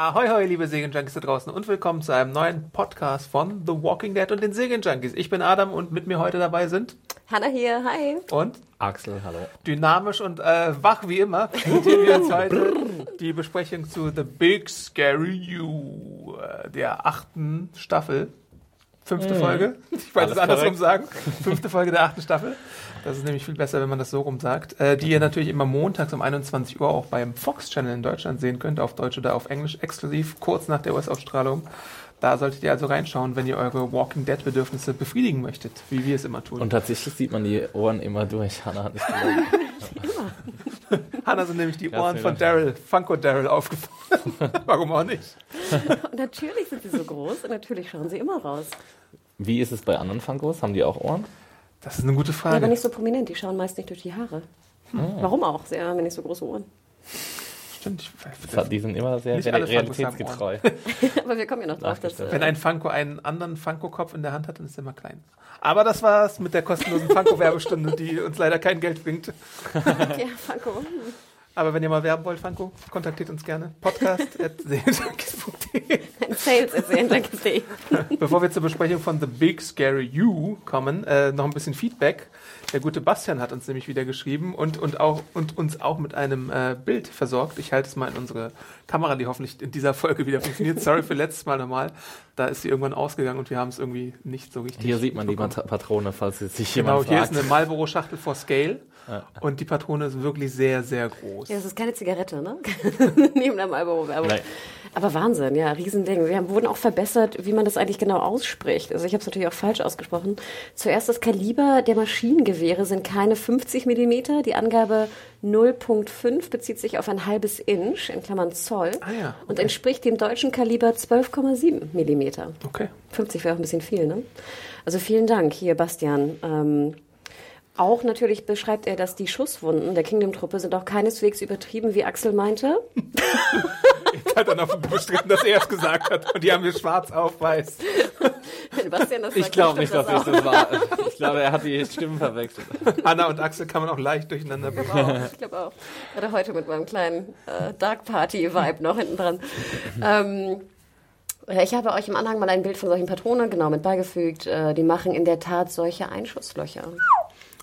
Ahoi, hoi, liebe Serienjunkies da draußen und willkommen zu einem neuen Podcast von The Walking Dead und den Serienjunkies. Ich bin Adam und mit mir heute dabei sind Hanna hier, hi. und Axel, hallo. dynamisch und äh, wach wie immer präsentieren wir uns heute die Besprechung zu The Big Scary You, äh, der achten Staffel. Fünfte Folge. Ich wollte es andersrum korrekt. sagen. Fünfte Folge der achten Staffel. Das ist nämlich viel besser, wenn man das so rum sagt. Äh, die ihr natürlich immer montags um 21 Uhr auch beim Fox Channel in Deutschland sehen könnt, auf Deutsch oder auf Englisch, exklusiv, kurz nach der US-Ausstrahlung. Da solltet ihr also reinschauen, wenn ihr eure Walking Dead-Bedürfnisse befriedigen möchtet, wie wir es immer tun. Und tatsächlich sieht man die Ohren immer durch. Hannah hat nicht. Hannah sind nämlich die Ohren von Daryl, Funko Daryl aufgefallen. Warum auch nicht? Und natürlich sind sie so groß und natürlich schauen sie immer raus. Wie ist es bei anderen Funkos? Haben die auch Ohren? Das ist eine gute Ja, aber Frage. nicht so prominent, die schauen meist nicht durch die Haare. Warum auch? Sie haben ja nicht so große Ohren. Stimmt. Ich, Das- Die sind immer sehr realitätsgetreu. aber wir kommen ja noch drauf, dass. Wenn Äh, ein Funko einen anderen Funko-Kopf in der Hand hat, dann ist er immer klein. Aber das war's mit der kostenlosen Funko-Werbestunde, die uns leider kein Geld bringt. ja, Franco. Aber wenn ihr mal werben wollt, Funko, kontaktiert uns gerne. Podcast.sehenjunkies.de Ein Sales sehr. Bevor wir zur Besprechung von The Big Scary You kommen, äh, noch ein bisschen Feedback. Der gute Bastian hat uns nämlich wieder geschrieben und, und, auch, und uns auch mit einem äh, Bild versorgt. Ich halte es mal in unsere Kamera, die hoffentlich in dieser Folge wieder funktioniert. Sorry für letztes Mal nochmal. Da ist sie irgendwann ausgegangen und wir haben es irgendwie nicht so richtig. Hier sieht man die bekommen. Pat- Patrone, falls jetzt sich Genau, jemand hier fragt. ist eine Marlboro-Schachtel for Scale Ja. und die Patrone ist wirklich sehr, sehr groß. Ja, das ist keine Zigarette, ne? Neben der Marlboro-Werbung. Nein. Aber Wahnsinn, ja, Riesending. Wir haben, wurden auch verbessert, wie man das eigentlich genau ausspricht. Also ich habe es natürlich auch falsch ausgesprochen. Zuerst das Kaliber der Maschinengewehre sind keine 50 Millimeter. Die Angabe 0.5 bezieht sich auf ein halbes Inch, in Klammern Zoll. Ah ja, Und okay. entspricht dem deutschen Kaliber 12,7 Millimeter. Okay. 50 wäre auch ein bisschen viel, ne? Also vielen Dank hier, Bastian. Ähm, auch natürlich beschreibt er, dass die Schusswunden der Kingdom-Truppe sind auch keineswegs übertrieben, wie Axel meinte. Ich hat dann auch bestritten, dass er es gesagt hat und die haben wir schwarz auf weiß. Wenn Bastian das Ich glaube nicht, dass auch. das war. Ich glaube, er hat die Stimmen verwechselt. Anna und Axel kann man auch leicht durcheinander bringen. Auch, ich glaube auch. Gerade heute mit meinem kleinen äh, Dark Party-Vibe noch hinten dran. ähm, äh, ich habe euch im Anhang mal ein Bild von solchen Patronen genau mit beigefügt. Äh, die machen in der Tat solche Einschusslöcher.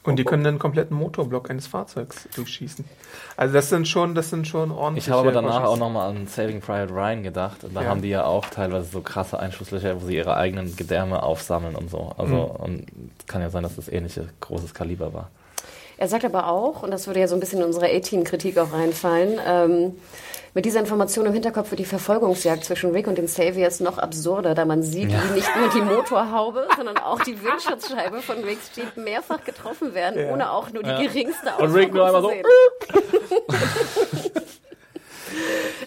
Und die können den kompletten Motorblock eines Fahrzeugs durchschießen. Also das sind schon, das sind schon ordentlich. Ich habe aber danach auch nochmal an Saving Private Ryan gedacht. Und da Ja. haben die ja auch teilweise so krasse Einschusslöcher, wo sie ihre eigenen Gedärme aufsammeln und so. Also, und kann ja sein, dass das ähnliche großes Kaliber war. Er sagt aber auch, und das würde ja so ein bisschen in unsere A-Team-Kritik auch reinfallen, ähm, mit dieser Information im Hinterkopf wird die Verfolgungsjagd zwischen Rick und den Saviors noch absurder, da man sieht, wie nicht nur die Motorhaube, sondern auch die Windschutzscheibe von Ricks Jeep mehrfach getroffen werden, ohne auch nur die geringste Und Rick nur Auswirkung einmal zu so, sehen.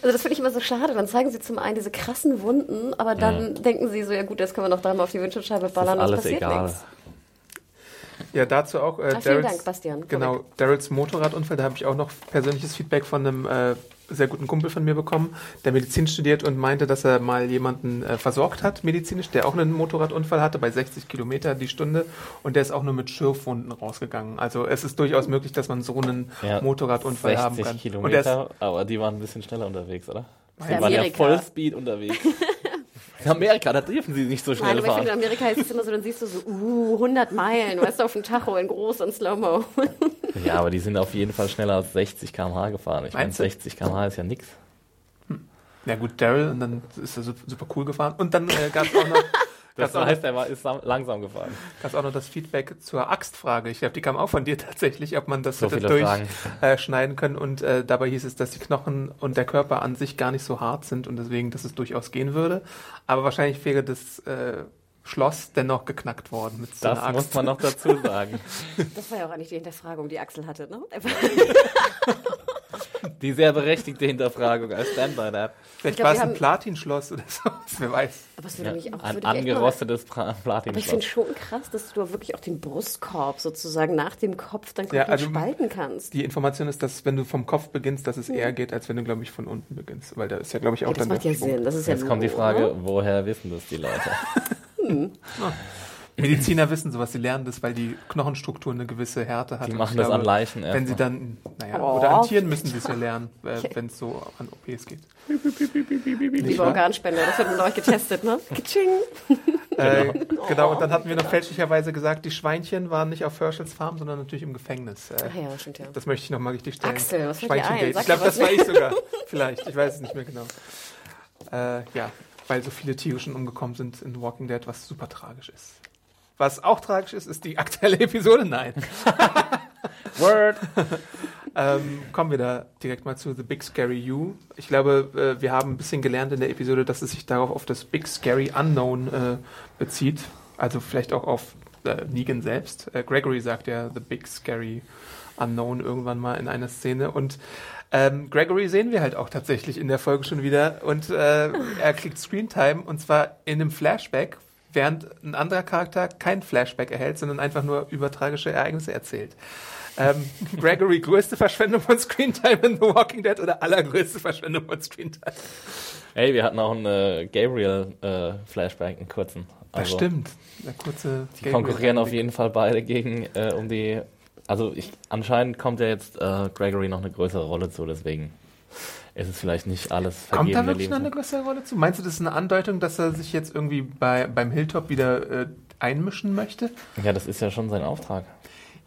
Also das finde ich immer so schade. Dann zeigen sie zum einen diese krassen Wunden, aber dann denken sie so, ja gut, jetzt können wir noch dreimal auf die Windschutzscheibe Das ist ballern und es alles passiert egal. nichts. Ja, dazu auch. Äh, Ah, vielen Daryls- Dank, Bastian. Genau, Daryls Motorradunfall, da habe ich auch noch persönliches Feedback von einem äh, sehr guten Kumpel von mir bekommen, der Medizin studiert und meinte, dass er mal jemanden äh, versorgt hat, medizinisch, der auch einen Motorradunfall hatte, bei 60 Kilometer die Stunde und der ist auch nur mit Schürfwunden rausgegangen. Also es ist durchaus möglich, dass man so einen Ja, Motorradunfall 60 haben kann. Und der ist, Kilometer, aber die waren ein bisschen schneller unterwegs, oder? Die waren ja. Vollspeed unterwegs. In Amerika, da dürfen sie nicht so schnell Nein, aber ich finde, in fahren. Amerika ist es immer so, dann siehst du so, uh, 100 Meilen, weißt du, auf dem Tacho in groß und Slow-Mo. Ja, aber die sind auf jeden Fall schneller als 60 km/h gefahren. Ich meine, Meinst du? 60 km/h ist ja nix. na gut, Daryl und dann ist er su- super cool gefahren. Und dann äh, gab es auch noch Das heißt, er war, ist sam- langsam gefahren. gab auch noch das Feedback zur Axtfrage. Ich glaube, die kam auch von dir tatsächlich, ob man das So hätte durchschneiden können. Und äh, dabei hieß es, dass die Knochen und der Körper an sich gar nicht so hart sind und deswegen, dass es durchaus gehen würde. Aber wahrscheinlich wäre das äh, Schloss dennoch geknackt worden mit so Das einer muss Axt. man noch dazu sagen. Das war ja auch eigentlich die Hinterfragung, die Axel hatte, ne? Die sehr berechtigte Hinterfragung. I stand by that. Vielleicht war es ein Platinschloss oder so, wer weiß. Aber es würde Ja, mich auch ein angerostetes Pra- Aber ich finde schon krass, dass du wirklich auch den Brustkorb sozusagen nach dem Kopf dann Ja, komplett also- spalten kannst. Die Information ist, dass wenn du vom Kopf beginnst, dass es eher geht, als wenn du, glaube ich, von unten beginnst. Weil da ist ja, glaube ich, auch Ja, das dann macht ja. Sinn. Das ist ja Jetzt kommt die Frage, woher wissen das die Leute? Mediziner wissen sowas, sie lernen das, weil die Knochenstruktur eine gewisse Härte hat. Die machen das an Leichen Wenn sie dann, naja, Oh. oder an Tieren müssen sie es ja lernen, äh, wenn es so an OPs geht. Liebe Organspender, das wird mit euch getestet, ne? Kitsching. Äh, genau, und dann hatten wir noch fälschlicherweise gesagt, die Schweinchen waren nicht auf Herschels Farm, sondern natürlich im Gefängnis. Äh, Ach ja, stimmt ja. Das möchte ich nochmal richtig stellen. Axel, was dir ein? Ich glaube, das war ich sogar. Vielleicht, ich weiß es nicht mehr genau. Äh, ja, weil so viele Tiere schon umgekommen sind in Walking Dead, was super tragisch ist. Was auch tragisch ist, ist die aktuelle Episode. Nein. Word! Ähm, kommen wir da direkt mal zu The Big Scary You. Ich glaube, äh, wir haben ein bisschen gelernt in der Episode, dass es sich darauf auf das Big Scary Unknown äh, bezieht. Also vielleicht auch auf äh, Negan selbst. Äh, Gregory sagt ja The Big Scary Unknown irgendwann mal in einer Szene. Und ähm, Gregory sehen wir halt auch tatsächlich in der Folge schon wieder. Und äh, er kriegt Screentime und zwar in einem Flashback, während ein anderer Charakter kein Flashback erhält, sondern einfach nur über tragische Ereignisse erzählt. Ähm, Gregory, größte Verschwendung von Screentime in The Walking Dead oder allergrößte Verschwendung von Screentime? Hey, wir hatten auch einen äh, Gabriel-Flashback, einen kurzen. Das Also, stimmt. Der kurze Die konkurrieren auf jeden Fall beide gegen äh, um die. Also ich, anscheinend kommt ja jetzt äh, Gregory noch eine größere Rolle zu, deswegen ist es vielleicht nicht alles Kommt da vergebene wirklich noch eine größere Rolle zu? Meinst du, das ist eine Andeutung, dass er sich jetzt irgendwie bei, beim Hilltop wieder äh, einmischen möchte? Ja, das ist ja schon sein Auftrag.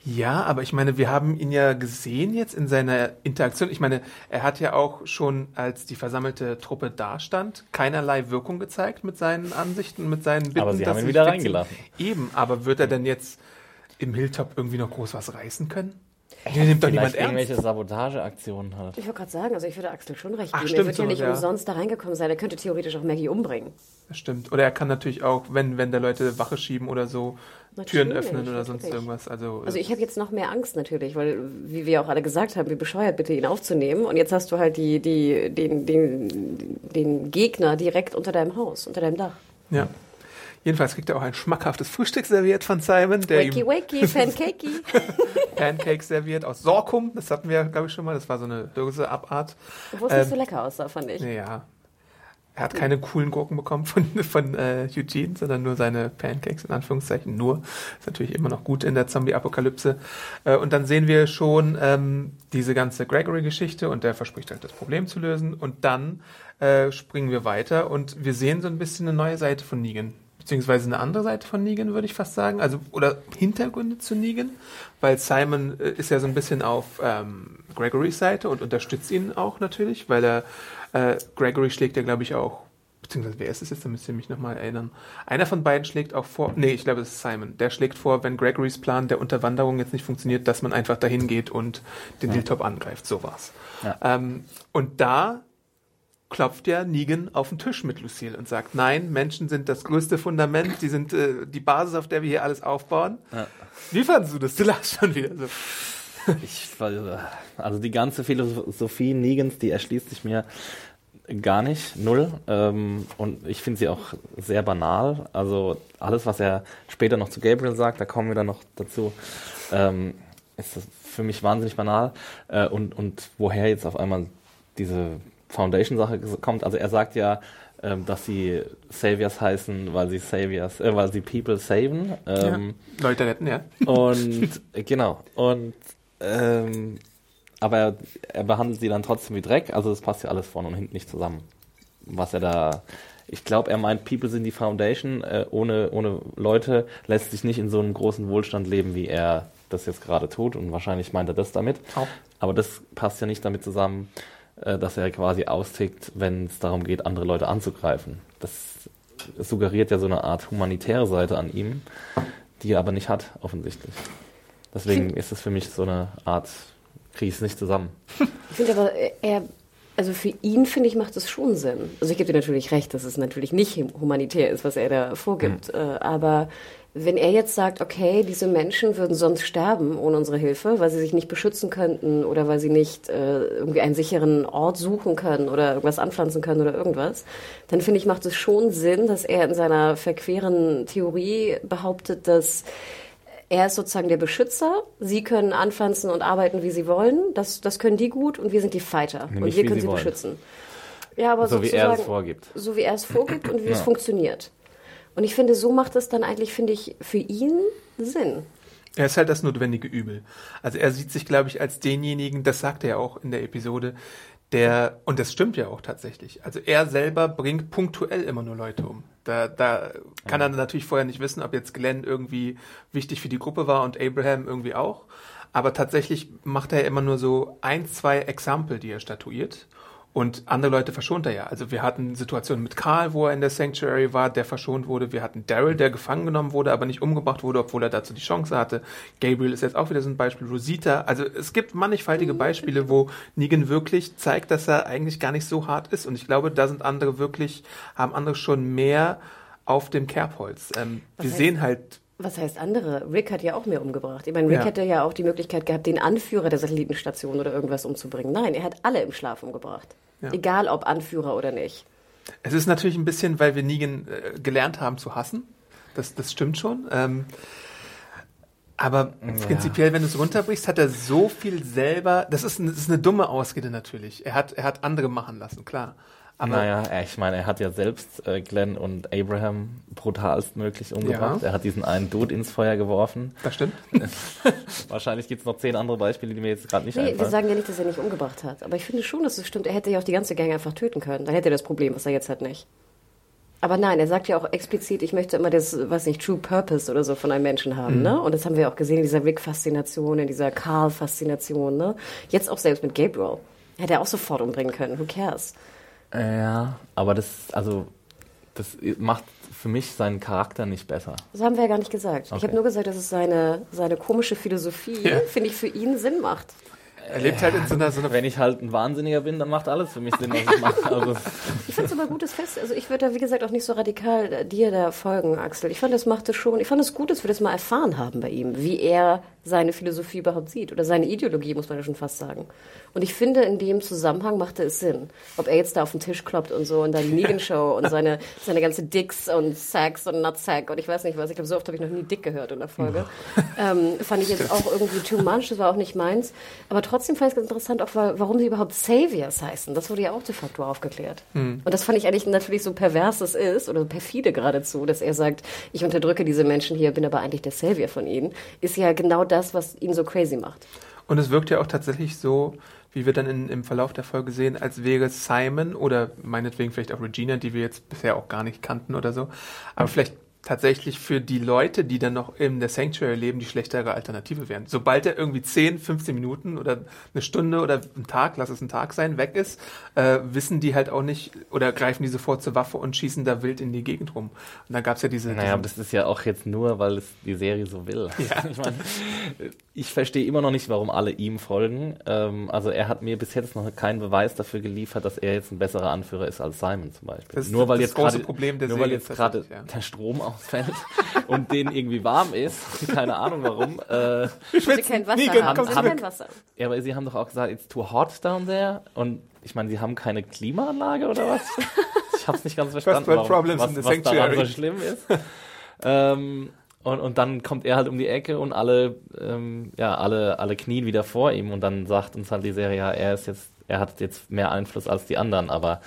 Ja, aber ich meine, wir haben ihn ja gesehen jetzt in seiner Interaktion. Ich meine, er hat ja auch schon, als die versammelte Truppe dastand, keinerlei Wirkung gezeigt mit seinen Ansichten, mit seinen Bitten. Aber sie haben ihn wieder reingelassen. Eben, aber wird er denn jetzt im Hilltop irgendwie noch groß was reißen können? Den nimmt doch niemand Vielleicht irgendwelche ernst. Sabotageaktionen halt. Ich wollte gerade sagen, also ich würde Axel schon recht Ach, geben. stimmt, er wird ja sowas, nicht ja. umsonst da reingekommen sein. Er könnte theoretisch auch Maggie umbringen. Das stimmt. Oder er kann natürlich auch, wenn, wenn da Leute Wache schieben oder so, Türen Natürlich, öffnen oder sonst natürlich. irgendwas. Also, Also ich habe jetzt noch mehr Angst natürlich, weil, wie wir auch alle gesagt haben, wie bescheuert bitte ihn aufzunehmen. Und jetzt hast du halt die, die, den, den, den Gegner direkt unter deinem Haus, unter deinem Dach. ja. Jedenfalls kriegt er auch ein schmackhaftes Frühstück serviert von Simon, der Wakey, wakey, pancakey. Pancakes serviert aus Sorkum. Das hatten wir, glaube ich, schon mal. Das war so eine Dose Abart. Wo es Ähm, nicht so lecker aussah, fand ich. Ja. Er hat keine coolen Gurken bekommen von, von äh, Eugene, sondern nur seine Pancakes, in Anführungszeichen. Nur. Ist natürlich immer noch gut in der Zombie-Apokalypse. Äh, und dann sehen wir schon ähm, diese ganze Gregory-Geschichte und der verspricht halt das Problem zu lösen. Und dann äh, springen wir weiter und wir sehen so ein bisschen eine neue Seite von Negan. Beziehungsweise eine andere Seite von Negan, würde ich fast sagen. Also, oder Hintergründe zu Negan. Weil Simon äh, ist ja so ein bisschen auf ähm, Gregorys Seite und unterstützt ihn auch natürlich, weil er äh, Gregory schlägt ja, glaube ich, auch, beziehungsweise wer ist es jetzt, da müsst ihr mich nochmal erinnern. Einer von beiden schlägt auch vor, nee, ich glaube, es ist Simon. Der schlägt vor, wenn Gregorys Plan der Unterwanderung jetzt nicht funktioniert, dass man einfach dahin geht und den Hilltop angreift. So war's. Ja. Ähm, und da klopft ja Negan auf den Tisch mit Lucille und sagt, nein, Menschen sind das größte Fundament, die sind äh, die Basis, auf der wir hier alles aufbauen. Ja. Wie fandest du das? Du lachst schon wieder so. Ich, also die ganze Philosophie Negans, die erschließt sich mir gar nicht, null. Ähm, und ich finde sie auch sehr banal. Also alles, was er später noch zu Gabriel sagt, da kommen wir dann noch dazu, ähm, ist das für mich wahnsinnig banal. Äh, und, und woher jetzt auf einmal diese Foundation-Sache kommt. Also er sagt ja, ähm, dass sie Saviors heißen, weil sie Saviors, äh, weil sie People saven. Ähm, Leute retten, ja. und äh, genau. Und ähm, aber er, er behandelt sie dann trotzdem wie Dreck, also das passt ja alles vorne und hinten nicht zusammen. Was er da. Ich glaube, er meint, People sind die Foundation. Äh, ohne, ohne Leute lässt sich nicht in so einem großen Wohlstand leben, wie er das jetzt gerade tut. Und wahrscheinlich meint er das damit. Auch. Aber das passt ja nicht damit zusammen, äh, dass er quasi austickt, wenn es darum geht, andere Leute anzugreifen. Das suggeriert ja so eine Art humanitäre Seite an ihm, die er aber nicht hat, offensichtlich. Deswegen ist es für mich so eine Art, kriege ich es nicht zusammen. Ich finde aber, er Also für ihn, finde ich, macht es schon Sinn. Also ich gebe dir natürlich recht, dass es natürlich nicht humanitär ist, was er da vorgibt. Mhm. Aber wenn er jetzt sagt, okay, diese Menschen würden sonst sterben ohne unsere Hilfe, weil sie sich nicht beschützen könnten oder weil sie nicht äh, irgendwie einen sicheren Ort suchen können oder irgendwas anpflanzen können oder irgendwas, dann finde ich, macht es schon Sinn, dass er in seiner verqueren Theorie behauptet, dass er ist sozusagen der Beschützer. Sie können anpflanzen und arbeiten, wie sie wollen. Das, das können die gut und wir sind die Fighter. Nämlich und wir können sie, sie beschützen. Ja, aber so wie er es vorgibt. So wie er es vorgibt und wie ja. es funktioniert. Und ich finde, so macht es dann eigentlich, finde ich, für ihn Sinn. Er ist halt das notwendige Übel. Also er sieht sich, glaube ich, als denjenigen, das sagt er ja auch in der Episode, der, und das stimmt ja auch tatsächlich, also er selber bringt punktuell immer nur Leute um. Da, da kann ja. er natürlich vorher nicht wissen, ob jetzt Glenn irgendwie wichtig für die Gruppe war und Abraham irgendwie auch. Aber tatsächlich macht er immer nur so ein, zwei Exempel, die er statuiert. Und andere Leute verschont er ja. Also wir hatten Situationen mit Karl, wo er in der Sanctuary war, der verschont wurde. Wir hatten Daryl, der gefangen genommen wurde, aber nicht umgebracht wurde, obwohl er dazu die Chance hatte. Gabriel ist jetzt auch wieder so ein Beispiel. Rosita. Also es gibt mannigfaltige Beispiele, wo Negan wirklich zeigt, dass er eigentlich gar nicht so hart ist. Und ich glaube, da sind andere wirklich, haben andere schon mehr auf dem Kerbholz. Ähm, wir heißt, sehen halt was heißt andere? Rick hat ja auch mehr umgebracht. Ich meine, Rick ja. hätte ja auch die Möglichkeit gehabt, den Anführer der Satellitenstation oder irgendwas umzubringen. Nein, er hat alle im Schlaf umgebracht. Ja. Egal ob Anführer oder nicht. Es ist natürlich ein bisschen, weil wir Negan äh, gelernt haben zu hassen. Das, das stimmt schon. Ähm, aber ja. prinzipiell, wenn du es runterbrichst, hat er so viel selber. Das ist, das ist eine dumme Ausrede natürlich. Er hat, er hat andere machen lassen, klar. Aber naja, ich meine, er hat ja selbst äh, Glenn und Abraham brutalstmöglich umgebracht. Ja. Er hat diesen einen Dude ins Feuer geworfen. Das stimmt. Wahrscheinlich gibt es noch zehn andere Beispiele, die mir jetzt gerade nicht nee, einfallen. Wir sagen ja nicht, dass er nicht umgebracht hat. Aber ich finde schon, dass es stimmt. Er hätte ja auch die ganze Gang einfach töten können. Dann hätte er das Problem, was er jetzt hat, nicht. Aber nein, er sagt ja auch explizit, ich möchte immer das, was nicht, True Purpose oder so von einem Menschen haben, mhm. ne? Und das haben wir auch gesehen in dieser Rick-Faszination, in dieser Carl-Faszination, ne? Jetzt auch selbst mit Gabriel. Hätte er auch sofort umbringen können. Who cares? Ja, aber das, also, das macht für mich seinen Charakter nicht besser. Das haben wir ja gar nicht gesagt. Okay. Ich habe nur gesagt, dass es seine, seine komische Philosophie, ja. finde ich, für ihn Sinn macht. Er lebt halt in so einer, so einer. Wenn ich halt ein Wahnsinniger bin, dann macht alles für mich Sinn, was ich mache. Also. Ich finde es aber gutes Fest. Also ich würde da, wie gesagt, auch nicht so radikal äh, dir da folgen, Axel. Ich fand, das machte schon. Ich fand es gut, dass wir das mal erfahren haben bei ihm, wie er seine Philosophie überhaupt sieht. Oder seine Ideologie, muss man ja schon fast sagen. Und ich finde, in dem Zusammenhang machte es Sinn. Ob er jetzt da auf den Tisch kloppt und so und dann die Negan-Show und seine, seine ganze Dicks und Sex und Nutsack und ich weiß nicht was. Ich glaube, so oft habe ich noch nie Dick gehört in der Folge. ähm, fand ich jetzt auch irgendwie too much. Das war auch nicht meins. Aber trotzdem fand ich es ganz interessant, auch warum sie überhaupt Saviors heißen. Das wurde ja auch de facto aufgeklärt. Hm. Und das fand ich eigentlich natürlich so pervers es ist oder perfide geradezu, dass er sagt, ich unterdrücke diese Menschen hier, bin aber eigentlich der Savior von ihnen, ist ja genau das, was ihn so crazy macht. Und es wirkt ja auch tatsächlich so, wie wir dann in, im Verlauf der Folge sehen, als wäre Simon oder meinetwegen vielleicht auch Regina, die wir jetzt bisher auch gar nicht kannten oder so, aber vielleicht tatsächlich für die Leute, die dann noch in der Sanctuary leben, die schlechtere Alternative wären. Sobald er irgendwie 10, 15 Minuten oder eine Stunde oder ein Tag, lass es ein Tag sein, weg ist, äh, wissen die halt auch nicht oder greifen die sofort zur Waffe und schießen da wild in die Gegend rum. Und dann gab es ja diese... Naja, aber das ist ja auch jetzt nur, weil es die Serie so will. Ja. Ich meine, ich verstehe immer noch nicht, warum alle ihm folgen. Ähm, also er hat mir bis jetzt noch keinen Beweis dafür geliefert, dass er jetzt ein besserer Anführer ist als Simon zum Beispiel. Das nur weil das jetzt große grade, Problem der nur weil jetzt gerade ja. der Strom ausfällt und denen irgendwie warm ist, keine Ahnung warum. Äh, ich will kein Wasser nie, haben. haben, kein Wasser. Ja, aber sie haben doch auch gesagt, it's too hot down there und ich meine, sie haben keine Klimaanlage oder was? Ich habe es nicht ganz verstanden, warum, was, was daran so schlimm ist. ähm, und, und dann kommt er halt um die Ecke und alle, ähm, ja, alle, alle knien wieder vor ihm und dann sagt uns halt die Serie, ja, er ist jetzt, er hat jetzt mehr Einfluss als die anderen, aber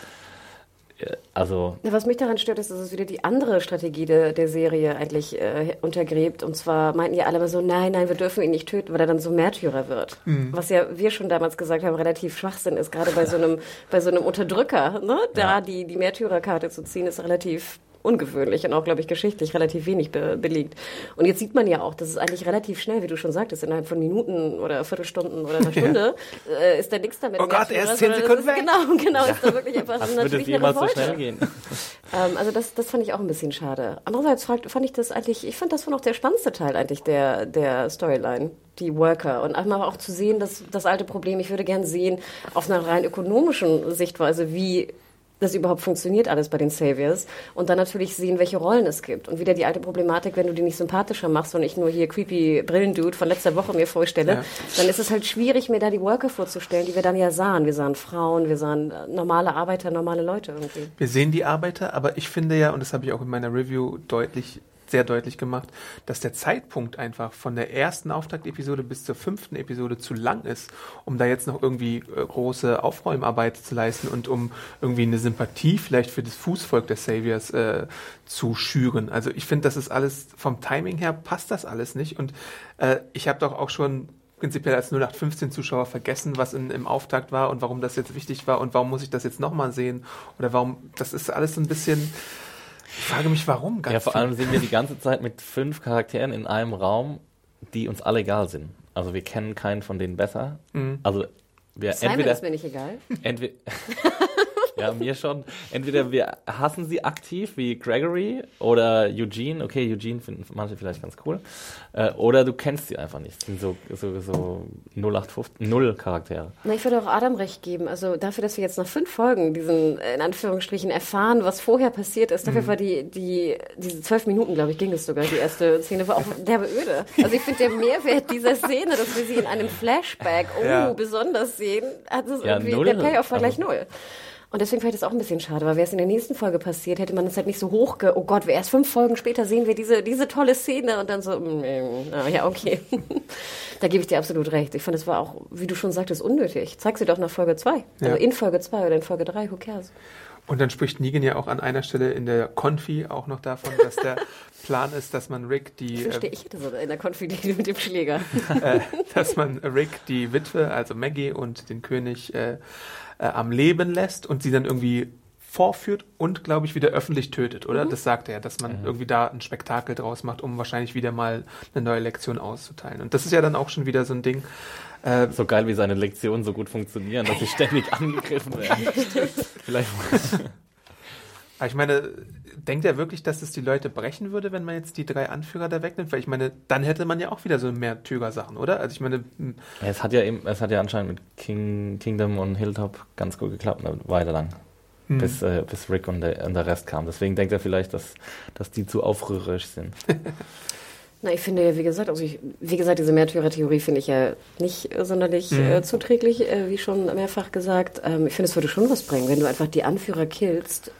also. Ja, was mich daran stört, ist, dass es wieder die andere Strategie de, der Serie eigentlich äh, untergräbt. Und zwar meinten ja alle immer so, nein, nein, wir dürfen ihn nicht töten, weil er dann so Märtyrer wird. Mhm. Was ja wir schon damals gesagt haben, relativ Schwachsinn ist, gerade bei so einem, bei so einem Unterdrücker, ne? Da ja. die, die Märtyrerkarte zu ziehen, ist relativ ungewöhnlich und auch, glaube ich, geschichtlich relativ wenig be belegt. Und jetzt sieht man ja auch, dass es eigentlich relativ schnell, wie du schon sagtest, innerhalb von Minuten oder Viertelstunden oder einer Stunde ja. äh, ist da nichts damit. Oh Gott, erst zehn Sekunden weg. Genau, genau, ist da wirklich einfach das natürlich würde jemals so schnell gehen. Ähm, also das, das fand ich auch ein bisschen schade. Andererseits fand ich das eigentlich, ich fand das war noch der spannendste Teil eigentlich der, der Storyline die Worker und einmal auch zu sehen, dass das alte Problem, ich würde gern sehen, auf einer rein ökonomischen Sichtweise, wie das überhaupt funktioniert alles bei den Saviors und dann natürlich sehen, welche Rollen es gibt und wieder die alte Problematik, wenn du die nicht sympathischer machst und ich nur hier creepy Brillendude von letzter Woche mir vorstelle, ja. dann ist es halt schwierig, mir da die Worker vorzustellen, die wir dann ja sahen. Wir sahen Frauen, wir sahen äh, normale Arbeiter, normale Leute irgendwie. Wir sehen die Arbeiter, aber ich finde ja, und das habe ich auch in meiner Review deutlich sehr deutlich gemacht, dass der Zeitpunkt einfach von der ersten Auftaktepisode bis zur fünften Episode zu lang ist, um da jetzt noch irgendwie äh, große Aufräumarbeit zu leisten und um irgendwie eine Sympathie vielleicht für das Fußvolk der Saviors äh, zu schüren. Also ich finde, das ist alles vom Timing her passt das alles nicht und äh, ich habe doch auch schon prinzipiell als 0815 Zuschauer vergessen, was in, im Auftakt war und warum das jetzt wichtig war und warum muss ich das jetzt nochmal sehen oder warum, das ist alles so ein bisschen, ich frage mich, warum ganz Ja, vor viel. allem sind wir die ganze Zeit mit fünf Charakteren in einem Raum, die uns alle egal sind. Also wir kennen keinen von denen besser. Mhm. Also wir Simon entweder, ist mir nicht egal. Entweder, Ja, mir schon. Entweder wir hassen sie aktiv, wie Gregory oder Eugene. Okay, Eugene finden manche vielleicht ganz cool. Äh, oder du kennst sie einfach nicht. Das sind so, so, so 0815, null Charaktere. Na, ich würde auch Adam recht geben. Also dafür, dass wir jetzt nach fünf Folgen diesen, in Anführungsstrichen, erfahren, was vorher passiert ist, dafür mhm. war die, die, diese zwölf Minuten, glaube ich, ging es sogar, die erste Szene, war auch derbe öde. Also ich finde, der Mehrwert dieser Szene, dass wir sie in einem Flashback, oh, ja. besonders sehen, also ja, irgendwie, der Payoff war gleich also, null. Und deswegen fand ich das auch ein bisschen schade, weil wäre es in der nächsten Folge passiert, hätte man es halt nicht so hoch, oh Gott, erst fünf Folgen später sehen wir diese, diese tolle Szene und dann so, mm, mm, ja, okay. da gebe ich dir absolut recht. Ich fand, es war auch, wie du schon sagtest, unnötig. Zeig sie doch nach Folge zwei. Ja. Also in Folge zwei oder in Folge drei, who cares? Und dann spricht Negan ja auch an einer Stelle in der Konfi auch noch davon, dass der Plan ist, dass man Rick die. Verstehe äh, ich das in der Konfi mit dem Schläger. Äh, dass man Rick die Witwe, also Maggie und den König äh, äh, am Leben lässt und sie dann irgendwie vorführt und, glaube ich, wieder öffentlich tötet, oder? Mhm. Das sagt er, dass man mhm. irgendwie da ein Spektakel draus macht, um wahrscheinlich wieder mal eine neue Lektion auszuteilen. Und das ist ja dann auch schon wieder so ein Ding. Äh, so geil, wie seine Lektionen so gut funktionieren, dass sie ständig angegriffen werden. Vielleicht. Aber ich meine, denkt er wirklich, dass es die Leute brechen würde, wenn man jetzt die drei Anführer da wegnimmt? Weil ich meine, dann hätte man ja auch wieder so mehr Tyger-Sachen, oder? Also ich meine. Hm. Ja, es hat ja eben, es hat ja anscheinend mit King, Kingdom und Hilltop ganz gut geklappt, eine Weile lang. Hm. Bis, äh, bis Rick und der, und der Rest kam. Deswegen denkt er vielleicht, dass, dass die zu aufrührerisch sind. Na, ich finde ja, wie gesagt, also ich, wie gesagt, diese Märtyrer-Theorie finde ich ja nicht sonderlich mhm. äh, zuträglich, äh, wie schon mehrfach gesagt. Ähm, ich finde, es würde schon was bringen, wenn du einfach die Anführer killst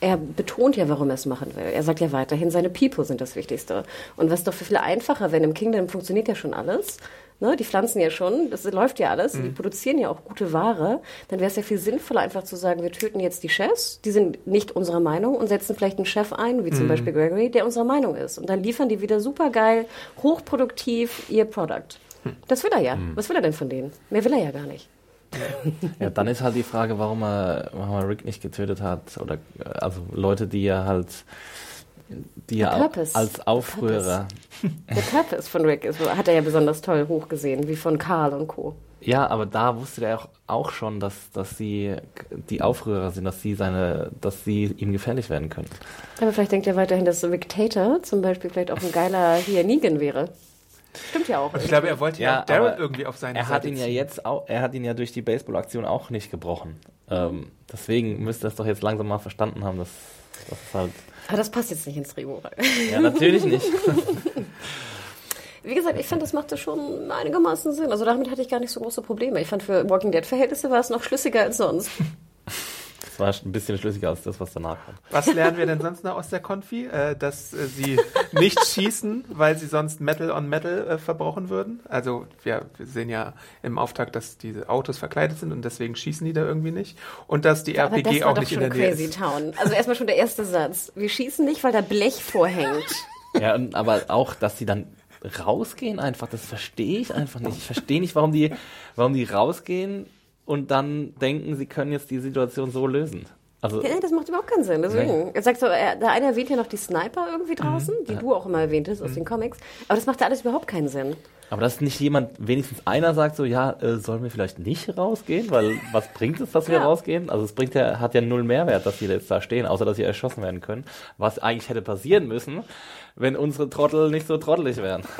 er betont ja, warum er es machen will. Er sagt ja weiterhin, seine People sind das Wichtigste. Und was doch viel einfacher, wenn im Kingdom funktioniert ja schon alles. Ne, die pflanzen ja schon, das läuft ja alles, mhm. die produzieren ja auch gute Ware, dann wäre es ja viel sinnvoller, einfach zu sagen, wir töten jetzt die Chefs, die sind nicht unserer Meinung und setzen vielleicht einen Chef ein, wie zum mhm. Beispiel Gregory, der unserer Meinung ist. Und dann liefern die wieder super geil, hochproduktiv ihr Produkt. Mhm. Das will er ja. Mhm. Was will er denn von denen? Mehr will er ja gar nicht. Ja, dann ist halt die Frage, warum er, warum er Rick nicht getötet hat. Oder also Leute, die er halt die er als Aufrührer. Der Purpose von Rick ist, hat er ja besonders toll hochgesehen, wie von Karl und Co. Ja, aber da wusste er auch, auch schon, dass, dass sie die Aufrührer sind, dass sie seine, dass sie ihm gefährlich werden können. Aber vielleicht denkt er weiterhin, dass Rick Tater zum Beispiel vielleicht auch ein geiler hier Negan wäre. Stimmt ja auch. Und ich glaube, er wollte ja, ja Daryl irgendwie auf seine er Seite hat ihn ja jetzt auch, er hat ihn ja durch die Baseball-Aktion auch nicht gebrochen. Ähm, deswegen müsste er es doch jetzt langsam mal verstanden haben, dass, dass es halt. Aber das passt jetzt nicht ins Drehbuch. Ja, natürlich nicht. Wie gesagt, ich fand, das machte schon einigermaßen Sinn. Also damit hatte ich gar nicht so große Probleme. Ich fand, für Walking Dead-Verhältnisse war es noch schlüssiger als sonst. War ein bisschen schlüssiger als das, was danach kam. Was lernen wir denn sonst noch aus der Konfi? Äh, dass äh, sie nicht schießen, weil sie sonst Metal on Metal äh, verbrauchen würden. Also wir, wir, sehen ja im Auftakt, dass diese Autos verkleidet sind und deswegen schießen die da irgendwie nicht. Und dass die Aber RPG auch nicht in der Nähe ist. Town. Also erstmal schon der erste Satz. Wir schießen nicht, weil da Blech vorhängt. Ja, und, aber auch, dass sie dann rausgehen einfach, das verstehe ich einfach nicht. Ich verstehe nicht, warum die, warum die rausgehen und dann denken, sie können jetzt die Situation so lösen. Also, Ja, das macht überhaupt keinen Sinn. Deswegen. Jetzt sagst du, er, der eine erwähnt ja noch die Sniper irgendwie draußen, die du auch immer erwähntest aus den Comics. Aber das macht ja alles überhaupt keinen Sinn. aber dass nicht jemand, wenigstens einer sagt so, ja, äh, sollen wir vielleicht nicht rausgehen? Weil was bringt es, dass wir Ja. rausgehen? Also es bringt ja, hat ja null Mehrwert, dass die jetzt da stehen, außer dass sie erschossen werden können. Was eigentlich hätte passieren müssen, wenn unsere Trottel nicht so trottelig wären.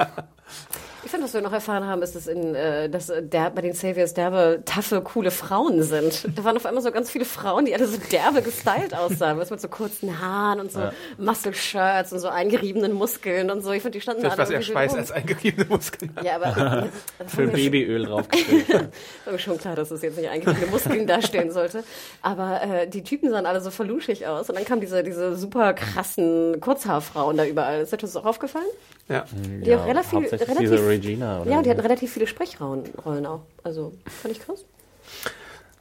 Ich finde, was wir noch erfahren haben, ist, dass, in, äh, dass äh, der, bei den Saviors derbe, taffe, coole Frauen sind. Da waren auf einmal so ganz viele Frauen, die alle so derbe gestylt aussahen. Was mit so kurzen Haaren und so Muscle-Shirts und so eingeriebenen Muskeln und so. Ich finde, die standen Vielleicht alle was eher Schweiß rum. als eingeriebene Muskeln. Ja, aber Für Babyöl draufgestellt. war mir schon klar, dass es jetzt nicht eingeriebene Muskeln darstellen sollte. Aber äh, die Typen sahen alle so verluschig aus. Und dann kamen diese, diese super krassen Kurzhaarfrauen da überall. Ist dir das auch aufgefallen? Ja. Die auch relativ, relativ Regina. Oder Ja, die wie? hatten relativ viele Sprechrollen Rollen auch. Also, fand ich krass.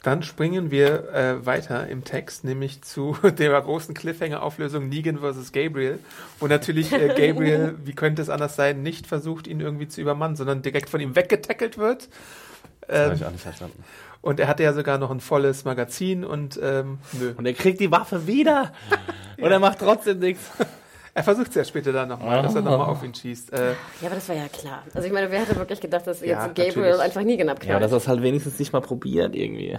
Dann springen wir äh, weiter im Text, nämlich zu der großen Cliffhanger-Auflösung Negan vs. Gabriel, wo natürlich äh, Gabriel, wie könnte es anders sein, nicht versucht, ihn irgendwie zu übermannen, sondern direkt von ihm weggetackelt wird. Das habe Ähm, ich auch nicht verstanden. und er hatte ja sogar noch ein volles Magazin und ähm, nö. Und er kriegt die Waffe wieder. Und er macht trotzdem nichts. Er versucht es ja später dann nochmal, dass er nochmal auf ihn schießt. Äh, Ja, aber das war ja klar. Also ich meine, wer hätte wirklich gedacht, dass Ja, jetzt Gabriel natürlich. einfach Negan Ja, abknallt? dass er es halt wenigstens nicht mal probiert irgendwie.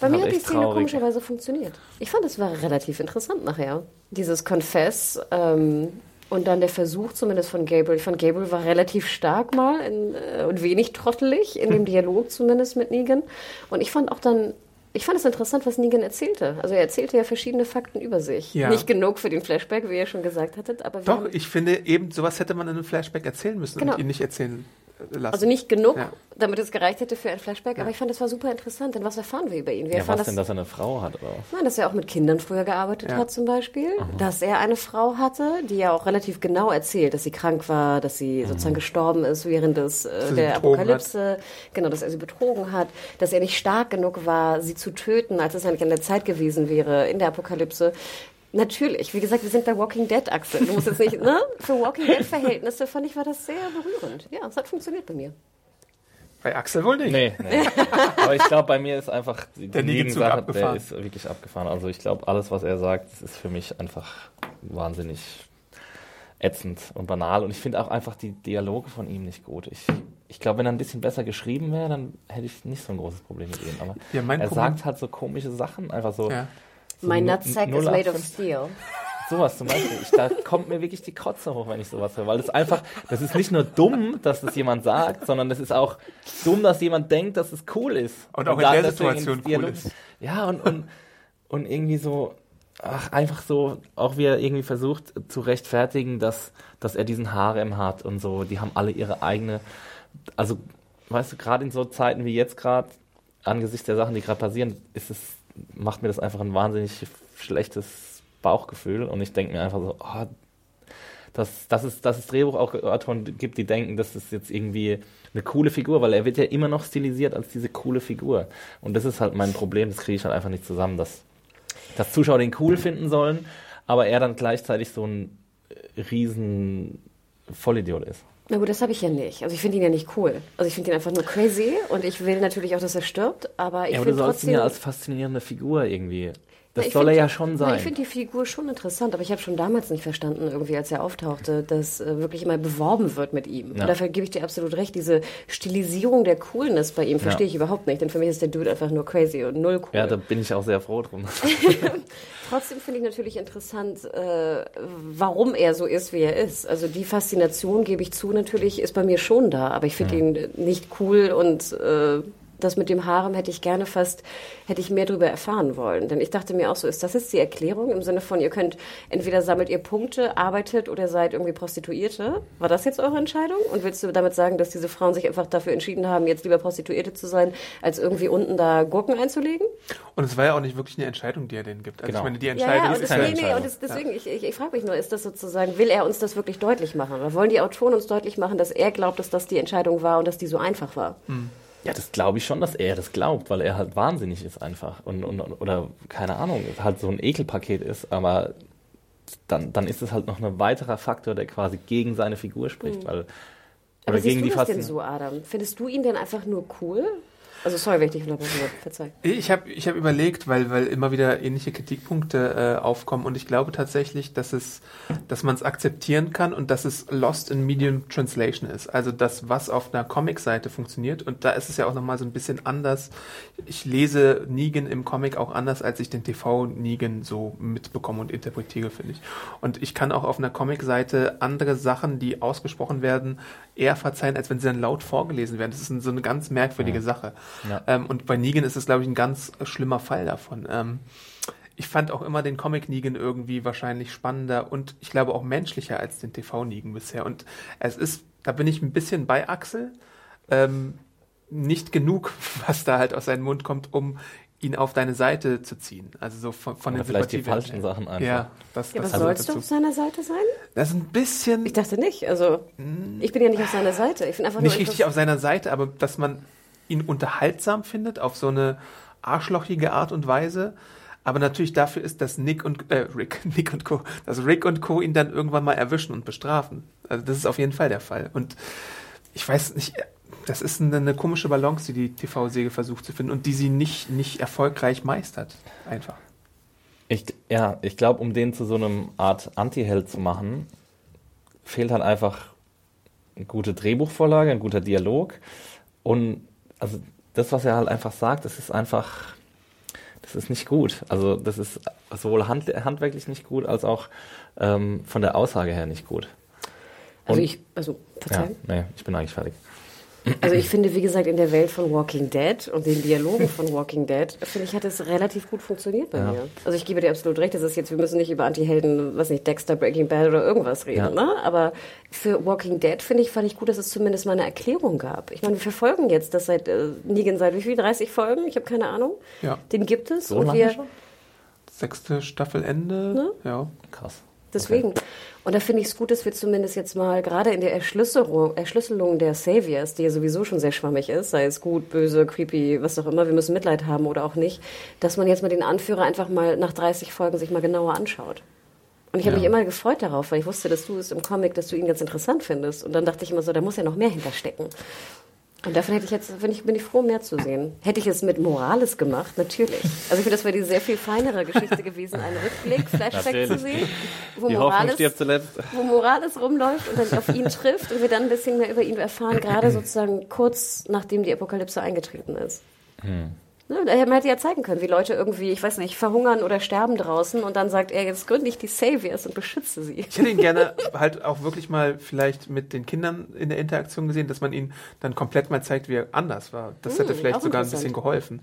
Bei mir hat die Szene traurig. komischerweise funktioniert. Ich fand, es war relativ interessant nachher. Dieses Confess ähm, und dann der Versuch zumindest von Gabriel. Ich fand, Gabriel war relativ stark mal in, äh, und wenig trottelig, in dem Dialog zumindest mit Negan. Und ich fand auch dann, ich fand es interessant, was Negan erzählte. Also er erzählte ja verschiedene Fakten über sich. Ja. Nicht genug für den Flashback, wie ihr schon gesagt hattet, aber doch, ich finde eben, sowas hätte man in einem Flashback erzählen müssen Genau. und ihn nicht erzählen lassen. also nicht genug, Ja. damit es gereicht hätte für ein Flashback, aber ich fand, das war super interessant, denn was erfahren wir über ihn? Wir Ja, erfahren, was dass denn, dass er eine Frau hat? Oder? Nein, dass er auch mit Kindern früher gearbeitet Ja. hat zum Beispiel. Dass er eine Frau hatte, die ja auch relativ genau erzählt, dass sie krank war, dass sie sozusagen gestorben ist während des, äh, der Apokalypse. Genau, dass er sie betrogen hat. Dass er nicht stark genug war, sie zu töten, als es eigentlich an der Zeit gewesen wäre in der Apokalypse. Natürlich, wie gesagt, wir sind bei Walking Dead, Axel. Du musst jetzt nicht, ne? Für Walking Dead-Verhältnisse fand ich, war das sehr berührend. Ja, es hat funktioniert bei mir. Bei Axel wohl nicht. Nee, nee. Aber ich glaube, bei mir ist einfach die, Der abgefahren. Der ist wirklich abgefahren. Also ich glaube, alles, was er sagt, ist für mich einfach wahnsinnig ätzend und banal. Und ich finde auch einfach die Dialoge von ihm nicht gut. Ich, ich glaube, wenn er ein bisschen besser geschrieben wäre, dann hätte ich nicht so ein großes Problem mit ihm. Aber Ja, er Problem- sagt halt so komische Sachen, einfach so. Ja. So My nu- nutsack is made of 0815. steel. Sowas zum Beispiel. Ich, da kommt mir wirklich die Kotze hoch, wenn ich sowas höre. Weil das einfach, das ist nicht nur dumm, dass das jemand sagt, sondern das ist auch dumm, dass jemand denkt, dass es cool ist. Und auch in da der Situation cool ist. Ja, und, und, und irgendwie so, ach, einfach so, auch wie er irgendwie versucht zu rechtfertigen, dass, dass er diesen Harem hat und so. Die haben alle ihre eigene, also, weißt du, gerade in so Zeiten wie jetzt gerade, angesichts der Sachen, die gerade passieren, ist es, macht mir das einfach ein wahnsinnig schlechtes Bauchgefühl und ich denke mir einfach so, oh, dass, dass, es, dass es Drehbuchautoren gibt, die denken, das ist jetzt irgendwie eine coole Figur, weil er wird ja immer noch stilisiert als diese coole Figur. Und das ist halt mein Problem, das kriege ich halt einfach nicht zusammen, dass, dass Zuschauer den cool finden sollen, aber er dann gleichzeitig so ein äh, riesen Vollidiot ist. Na gut, das habe ich ja nicht. Also ich finde ihn ja nicht cool. Also ich finde ihn einfach nur crazy und ich will natürlich auch, dass er stirbt, aber ich ja, aber du finde sollst ihn trotzdem... ja als faszinierende Figur irgendwie. Das soll find- er ja schon Na, sein. ich finde die Figur schon interessant, aber ich habe schon damals nicht verstanden, irgendwie als er auftauchte, dass äh, wirklich immer beworben wird mit ihm. Ja. Und dafür gebe ich dir absolut recht. Diese Stilisierung der Coolness bei ihm verstehe ich überhaupt nicht, denn für mich ist der Dude einfach nur crazy und null cool. ja, da bin ich auch sehr froh drum. Trotzdem finde ich natürlich interessant, äh, warum er so ist, wie er ist. Also die Faszination, gebe ich zu, natürlich ist bei mir schon da, aber ich finde ihn nicht cool und äh, das mit dem Harem hätte ich gerne fast, hätte ich mehr darüber erfahren wollen. Denn ich dachte mir auch so, ist das jetzt die Erklärung im Sinne von, ihr könnt, entweder sammelt ihr Punkte, arbeitet oder seid irgendwie Prostituierte? War das jetzt eure Entscheidung? Und willst du damit sagen, dass diese Frauen sich einfach dafür entschieden haben, jetzt lieber Prostituierte zu sein, als irgendwie unten da Gurken einzulegen? Und es war ja auch nicht wirklich eine Entscheidung, die er denen gibt. Also Genau. ich meine, die Ja, Entscheidung ja, ist und das, keine nee, nee, Entscheidung. und das, deswegen, ich, ich, ich frage mich nur, ist das sozusagen, will er uns das wirklich deutlich machen? Oder wollen die Autoren uns deutlich machen, dass er glaubt, dass das die Entscheidung war und dass die so einfach war? Ja, das glaube ich schon, dass er das glaubt, weil er halt wahnsinnig ist einfach. Und, und, oder, keine Ahnung, halt so ein Ekelpaket ist, aber dann, dann ist es halt noch ein weiterer Faktor, der quasi gegen seine Figur spricht. Weil, Mhm. Aber oder siehst gegen du die das denn so, Adam? Findest du ihn denn einfach nur cool? Also sorry, wenn ich dich unterbrochen habe. Verzeih. Ich habe ich hab überlegt, weil, weil immer wieder ähnliche Kritikpunkte äh, aufkommen und ich glaube tatsächlich, dass es, dass man es akzeptieren kann und dass es lost in medium translation ist. Also das, was auf einer Comic-Seite funktioniert und da ist es ja auch nochmal so ein bisschen anders. Ich lese Negan im Comic auch anders, als ich den TV Negan so mitbekomme und interpretiere, finde ich. Und ich kann auch auf einer Comic-Seite andere Sachen, die ausgesprochen werden, eher verzeihen, als wenn sie dann laut vorgelesen werden. Das ist so eine ganz merkwürdige ja. Sache. Ja. Ähm, und bei Negan ist es, glaube ich, ein ganz schlimmer Fall davon. Ähm, ich fand auch immer den Comic Negan irgendwie wahrscheinlich spannender und ich glaube auch menschlicher als den TV Negan bisher. Und es ist, da bin ich ein bisschen bei Axel. Ähm, nicht genug, was da halt aus seinem Mund kommt, um ihn auf deine Seite zu ziehen. Also so von, von den vielleicht die falschen Sachen einfach. Ja, das, ja, das aber sollst du auf seiner Seite sein? Das ist ein bisschen. Ich dachte nicht. Also ich bin ja nicht auf seiner Seite. Ich bin einfach nicht richtig auf seiner Seite, aber dass man ihn unterhaltsam findet auf so eine arschlochige Art und Weise. Aber natürlich dafür ist, dass Nick und äh, Rick, Nick und Co, dass Rick und Co ihn dann irgendwann mal erwischen und bestrafen. Also das ist auf jeden Fall der Fall. Und ich weiß nicht, das ist eine, eine komische Balance, die die TV-Säge versucht zu finden und die sie nicht, nicht erfolgreich meistert. Einfach. Ich, ja, ich glaube, um den zu so einem Art Anti-Held zu machen, fehlt halt einfach eine gute Drehbuchvorlage, ein guter Dialog und also das, was er halt einfach sagt, das ist einfach, das ist nicht gut. Also das ist sowohl hand, handwerklich nicht gut, als auch ähm, von der Aussage her nicht gut. Und, also ich, also verzeihen. Ja, nee, ich bin eigentlich fertig. Also ich finde, wie gesagt, in der Welt von Walking Dead und den Dialogen von Walking Dead, finde ich, hat es relativ gut funktioniert bei ja. mir. Also ich gebe dir absolut recht, das ist jetzt, wir müssen nicht über Anti-Helden, was nicht, Dexter, Breaking Bad oder irgendwas reden, ja. ne? Aber für Walking Dead, finde ich, fand ich gut, dass es zumindest mal eine Erklärung gab. Ich meine, wir verfolgen jetzt das seit, äh, Negan seit wie viel, 30 Folgen? Ich habe keine Ahnung. Ja. Den gibt es. So und wir, schon? Sechste Staffelende. Ne? Ja. Krass. Deswegen. Okay. Und da finde ich es gut, dass wir zumindest jetzt mal gerade in der Erschlüsselung, Erschlüsselung der Saviors, die ja sowieso schon sehr schwammig ist, sei es gut, böse, creepy, was auch immer, wir müssen Mitleid haben oder auch nicht, dass man jetzt mal den Anführer einfach mal nach 30 Folgen sich mal genauer anschaut. Und ich habe ja. mich immer gefreut darauf, weil ich wusste, dass du es im Comic, dass du ihn ganz interessant findest. Und dann dachte ich immer so, da muss ja noch mehr hinterstecken. Und davon hätte ich jetzt, bin ich, bin ich froh, mehr zu sehen. Hätte ich es mit Morales gemacht, natürlich. Also ich finde, das wäre die sehr viel feinere Geschichte gewesen, einen Rückblick, Flashback zu sehen, wo Morales, wo Morales rumläuft und dann auf ihn trifft und wir dann ein bisschen mehr über ihn erfahren, gerade sozusagen kurz nachdem die Apokalypse eingetreten ist. Hm. Ne, man hätte ja zeigen können, wie Leute irgendwie, ich weiß nicht, verhungern oder sterben draußen und dann sagt er, jetzt gründe ich die Saviors und beschütze sie. Ich hätte ihn gerne halt auch wirklich mal vielleicht mit den Kindern in der Interaktion gesehen, dass man ihn dann komplett mal zeigt, wie er anders war. Das hätte hm, vielleicht sogar ein bisschen geholfen.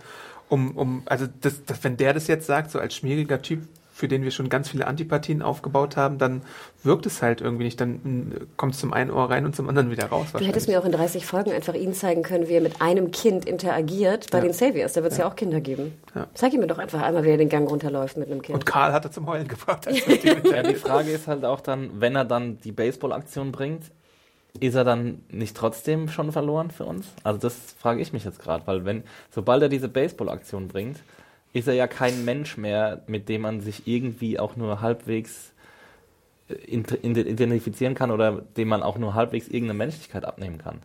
Um, um, also das, das, wenn der das jetzt sagt, so als schmieriger Typ, für den wir schon ganz viele Antipathien aufgebaut haben, dann wirkt es halt irgendwie nicht. Dann äh, kommt es zum einen Ohr rein und zum anderen wieder raus. Du hättest mir auch in 30 Folgen einfach ihn zeigen können, wie er mit einem Kind interagiert bei ja. den Saviors. Da wird es ja. ja. auch Kinder geben. Ja. Zeig ihm mir doch einfach einmal, wie er den Gang runterläuft mit einem Kind. Und Karl hat er zum Heulen gebracht. ja, die Frage ist halt auch dann, wenn er dann die Baseball-Aktion bringt, ist er dann nicht trotzdem schon verloren für uns? Also das frage ich mich jetzt gerade, weil wenn, sobald er diese Baseball-Aktion bringt, ist er ja kein Mensch mehr, mit dem man sich irgendwie auch nur halbwegs äh, identifizieren kann oder dem man auch nur halbwegs irgendeine Menschlichkeit abnehmen kann.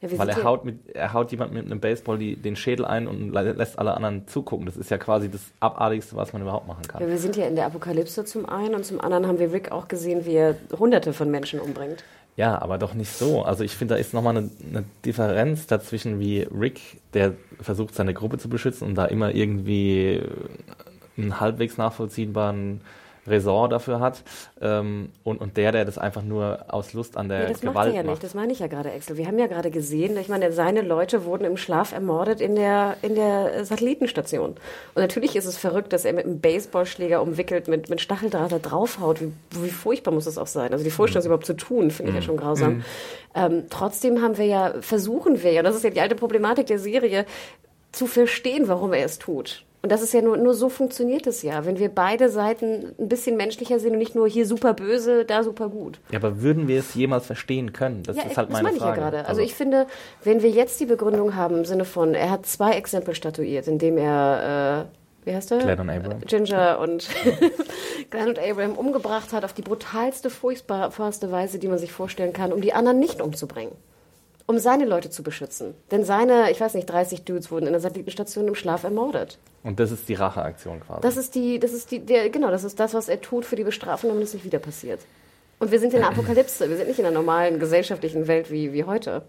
Ja, Weil er haut, mit, er haut jemand mit einem Baseball die, den Schädel ein und lässt alle anderen zugucken. Das ist ja quasi das Abartigste, was man überhaupt machen kann. Ja, wir sind ja in der Apokalypse zum einen und zum anderen haben wir Rick auch gesehen, wie er hunderte von Menschen umbringt. Ja, aber doch nicht so. Also ich finde, da ist nochmal eine, eine Differenz dazwischen, wie Rick, der versucht, seine Gruppe zu beschützen und da immer irgendwie einen halbwegs nachvollziehbaren Ressort dafür hat ähm, und, und der, der das einfach nur aus Lust an der nee, das Gewalt macht. Er ja nicht. Das meine ich ja gerade, Axel. Wir haben ja gerade gesehen, ich meine, seine Leute wurden im Schlaf ermordet in der, in der Satellitenstation. Und natürlich ist es verrückt, dass er mit einem Baseballschläger umwickelt mit, mit Stacheldraht da draufhaut. Wie, wie furchtbar muss das auch sein? Also die Vorstellung, mhm. das überhaupt zu tun, finde mhm. ich ja mhm. schon grausam. Mhm. Ähm, trotzdem haben wir ja, versuchen wir ja, das ist ja die alte Problematik der Serie, zu verstehen, warum er es tut. Und das ist ja nur, nur so funktioniert es ja, wenn wir beide Seiten ein bisschen menschlicher sehen und nicht nur hier super böse, da super gut. Ja, aber würden wir es jemals verstehen können? Das ja, ist halt meine das meine Frage. Ich ja gerade. Also, also ich finde, wenn wir jetzt die Begründung haben im Sinne von, er hat zwei Exempel statuiert, indem er äh, wie heißt er? Glenn und Abraham. Ginger und Glenn und Abraham umgebracht hat auf die brutalste, furchtbarste Weise, die man sich vorstellen kann, um die anderen nicht umzubringen. Um seine Leute zu beschützen. Denn seine, ich weiß nicht, 30 Dudes wurden in der Satellitenstation im Schlaf ermordet. Und das ist die Racheaktion quasi. Das ist die, das ist die, der, genau, das ist das, was er tut für die Bestrafung, damit es nicht wieder passiert. Und wir sind in der Apokalypse, wir sind nicht in einer normalen gesellschaftlichen Welt wie, wie heute.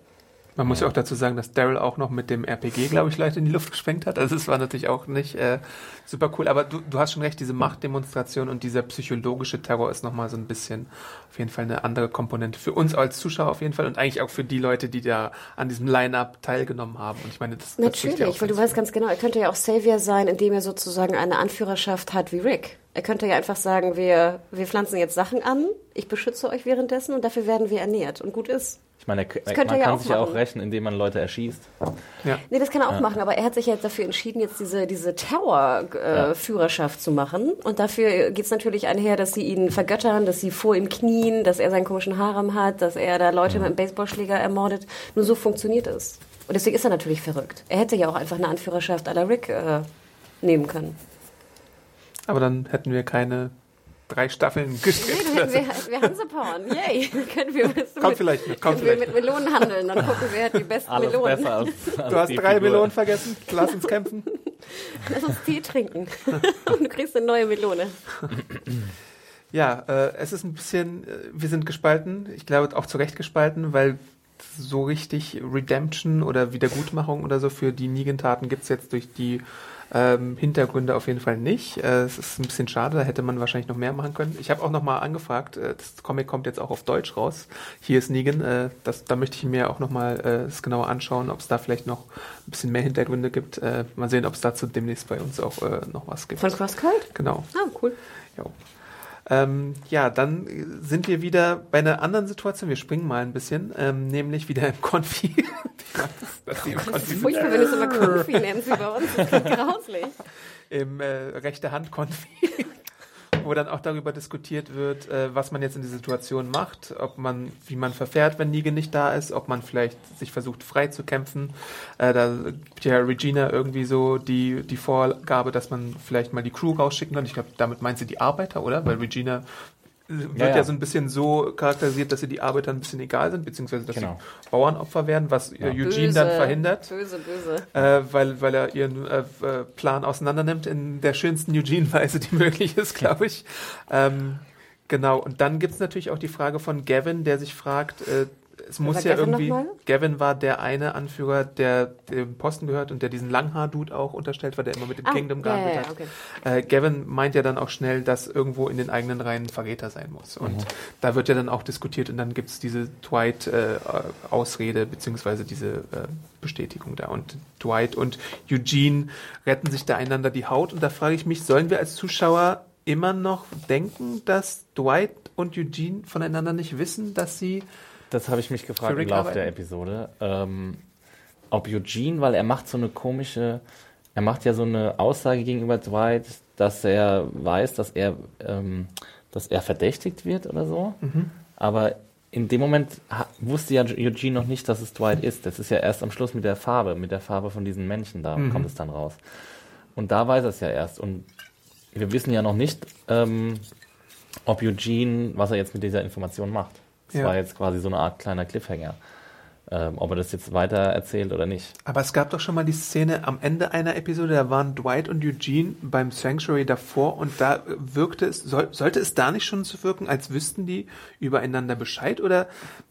Man muss ja auch dazu sagen, dass Daryl auch noch mit dem RPG, glaube ich, Leute in die Luft gesprengt hat. Also es war natürlich auch nicht äh, super cool. Aber du, du hast schon recht, diese Machtdemonstration und dieser psychologische Terror ist nochmal so ein bisschen auf jeden Fall eine andere Komponente. Für uns als Zuschauer auf jeden Fall und eigentlich auch für die Leute, die da an diesem Line-Up teilgenommen haben. Und ich meine, das Natürlich, das ja weil du weißt ganz genau, er könnte ja auch Savior sein, indem er sozusagen eine Anführerschaft hat wie Rick. Er könnte ja einfach sagen, wir, wir pflanzen jetzt Sachen an, ich beschütze euch währenddessen und dafür werden wir ernährt. Und gut ist. Ich meine, er, man ja kann sich ja auch rächen, indem man Leute erschießt. Ja. Nee, das kann er auch machen, aber er hat sich jetzt dafür entschieden, jetzt diese, diese Tower-Führerschaft zu machen. Und dafür geht's natürlich einher, dass sie ihn vergöttern, dass sie vor ihm knien, dass er seinen komischen Harem hat, dass er da Leute mit einem Baseballschläger ermordet. Nur so funktioniert es. Und deswegen ist er natürlich verrückt. Er hätte ja auch einfach eine Anführerschaft à la Rick äh, nehmen können. Aber dann hätten wir keine drei Staffeln gestrickt. hätten wir, wir Hansepauern. Yay. können wir, Kommt vielleicht mit, kommt können wir vielleicht mit Melonen handeln. Dann gucken wir, wer hat die besten Alles Melonen. besser als, als Du hast drei Figur. Melonen vergessen. Lass uns kämpfen. Lass uns Tee trinken. Und du kriegst eine neue Melone. Ja, äh, es ist ein bisschen, äh, wir sind gespalten. Ich glaube auch zu Recht gespalten, weil so richtig Redemption oder Wiedergutmachung oder so für die Negan-Taten gibt's jetzt durch die ähm, Hintergründe auf jeden Fall nicht. Äh, es ist ein bisschen schade, da hätte man wahrscheinlich noch mehr machen können. Ich habe auch noch mal angefragt, äh, das Comic kommt jetzt auch auf Deutsch raus. Hier ist Negan, äh, das, da möchte ich mir auch noch mal äh, das genauer anschauen, ob es da vielleicht noch ein bisschen mehr Hintergründe gibt. Äh, mal sehen, ob es dazu demnächst bei uns auch äh, noch was gibt. Von CrossCult? Genau. Ah, cool. Jo. Ähm, ja, dann sind wir wieder bei einer anderen Situation. Wir springen mal ein bisschen, ähm, nämlich wieder im Konfi. Konfi sind. Furchtbar, wenn es immer Konfi nennst wie bei uns. Das klingt grauslich. Im äh, rechte Hand Konfi. Wo dann auch darüber diskutiert wird, äh, was man jetzt in dieser Situation macht, ob man, wie man verfährt, wenn Negan nicht da ist, ob man vielleicht sich versucht frei zu kämpfen. Äh, da gibt ja Regina irgendwie so die, die Vorgabe, dass man vielleicht mal die Crew rausschicken kann. Ich glaube, damit meint sie die Arbeiter, oder? Weil Regina wird ja, ja. so ein bisschen so charakterisiert, dass sie die Arbeiter ein bisschen egal sind, beziehungsweise dass Genau. sie Bauernopfer werden, was äh, Eugene Böse, dann verhindert Böse, böse. äh, weil, weil er ihren äh, äh, Plan auseinandernimmt in der schönsten Eugene-Weise, die möglich ist, glaube ich. Ähm, genau, und dann gibt's natürlich auch die Frage von Gavin, der sich fragt, äh, es muss war ja Gavin irgendwie. Gavin war der eine Anführer, der dem Posten gehört und der diesen Langhaar-Dude auch unterstellt war, der immer mit dem Ah, Kingdom ja, gehandelt ja, ja, hat. okay. Äh, Gavin meint ja dann auch schnell, dass irgendwo in den eigenen Reihen ein Verräter sein muss. Und Mhm. da wird ja dann auch diskutiert und dann gibt's diese Dwight-Ausrede beziehungsweise diese äh, Bestätigung da. Und Dwight und Eugene retten sich da einander die Haut. Und da frage ich mich, sollen wir als Zuschauer immer noch denken, dass Dwight und Eugene voneinander nicht wissen, dass sie Das habe ich mich gefragt im Laufe der Episode. Ähm, ob Eugene, weil er macht so eine komische, er macht ja so eine Aussage gegenüber Dwight, dass er weiß, dass er, ähm, dass er verdächtigt wird oder so. Mhm. Aber in dem Moment wusste ja Eugene noch nicht, dass es Dwight ist. Das ist ja erst am Schluss mit der Farbe, mit der Farbe von diesen Männchen, da Mhm. kommt es dann raus. Und da weiß er es ja erst. Und wir wissen ja noch nicht, ähm, ob Eugene, was er jetzt mit dieser Information macht. Das Ja. war jetzt quasi so eine Art kleiner Cliffhanger. Ähm, ob er das jetzt weiter erzählt oder nicht. Aber es gab doch schon mal die Szene am Ende einer Episode, da waren Dwight und Eugene beim Sanctuary davor und da wirkte es, soll, sollte es da nicht schon so wirken, als wüssten die übereinander Bescheid oder?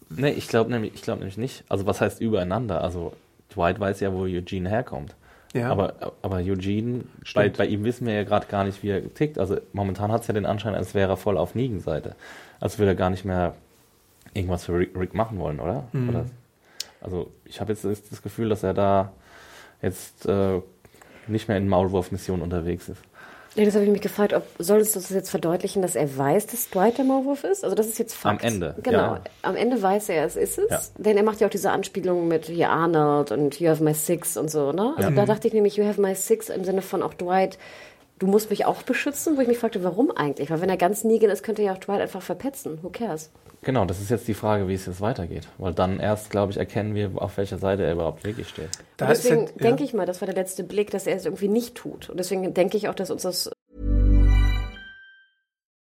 Nee, ich glaube nämlich, ich glaube nämlich nicht. Also was heißt übereinander? Also Dwight weiß ja, wo Eugene herkommt. Ja. Aber, aber Eugene, bei, bei ihm wissen wir ja gerade gar nicht, wie er tickt. Also momentan hat es ja den Anschein, als wäre er voll auf Negan-Seite. Als würde er gar nicht mehr irgendwas für Rick, Rick machen wollen, oder? Mhm. oder also ich habe jetzt das, Gefühl, dass er da jetzt äh, nicht mehr in Maulwurf-Mission unterwegs ist. Ja, das habe ich mich gefragt, ob soll uns das jetzt verdeutlichen, dass er weiß, dass Dwight der Maulwurf ist? Also das ist jetzt Fakt. Am Ende, Genau. ja. Am Ende weiß er, es ist es. Ja. Denn er macht ja auch diese Anspielungen mit hier Arnold und You have my six und so, ne? Also Ja. da dachte ich nämlich, You have my six im Sinne von auch Dwight, du musst mich auch beschützen, wo ich mich fragte, warum eigentlich? Weil wenn er ganz Negan ist, könnte er ja auch Dwight einfach verpetzen. Who cares? Genau, das ist jetzt die Frage, wie es jetzt weitergeht. Weil dann erst, glaube ich, erkennen wir, auf welcher Seite er überhaupt wirklich steht. Da Und deswegen ja, denke ich mal, das war der letzte Blick, dass er es irgendwie nicht tut. Und deswegen denke ich auch, dass uns das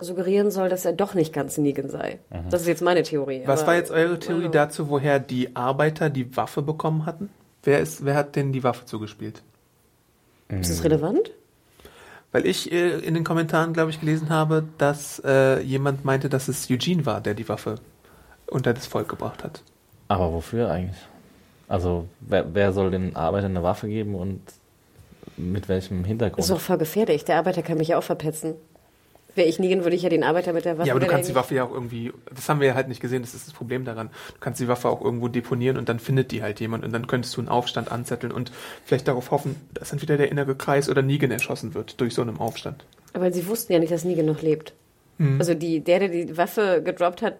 Suggerieren soll, dass er doch nicht ganz Negan sei. Das ist jetzt meine Theorie. Was aber- war jetzt eure Theorie dazu, woher die Arbeiter die Waffe bekommen hatten? Wer, ist, wer hat denn die Waffe zugespielt? Ist das relevant? Weil ich äh, in den Kommentaren, glaube ich, gelesen habe, dass äh, jemand meinte, dass es Eugene war, der die Waffe unter das Volk gebracht hat. Aber wofür eigentlich? Also, wer, wer soll den Arbeitern eine Waffe geben und mit welchem Hintergrund? Ist doch voll gefährlich. Der Arbeiter kann mich ja auch verpetzen. Wäre ich Negan, würde ich ja den Arbeiter mit der Waffe... ja, aber du kannst die Waffe ja auch irgendwie, das haben wir ja halt nicht gesehen, das ist das Problem daran. Du kannst die Waffe auch irgendwo deponieren und dann findet die halt jemand und dann könntest du einen Aufstand anzetteln und vielleicht darauf hoffen, dass dann wieder der innere Kreis oder Negan erschossen wird durch so einen Aufstand. Aber sie wussten ja nicht, dass Negan noch lebt. Hm. Also die, der, der die Waffe gedroppt hat,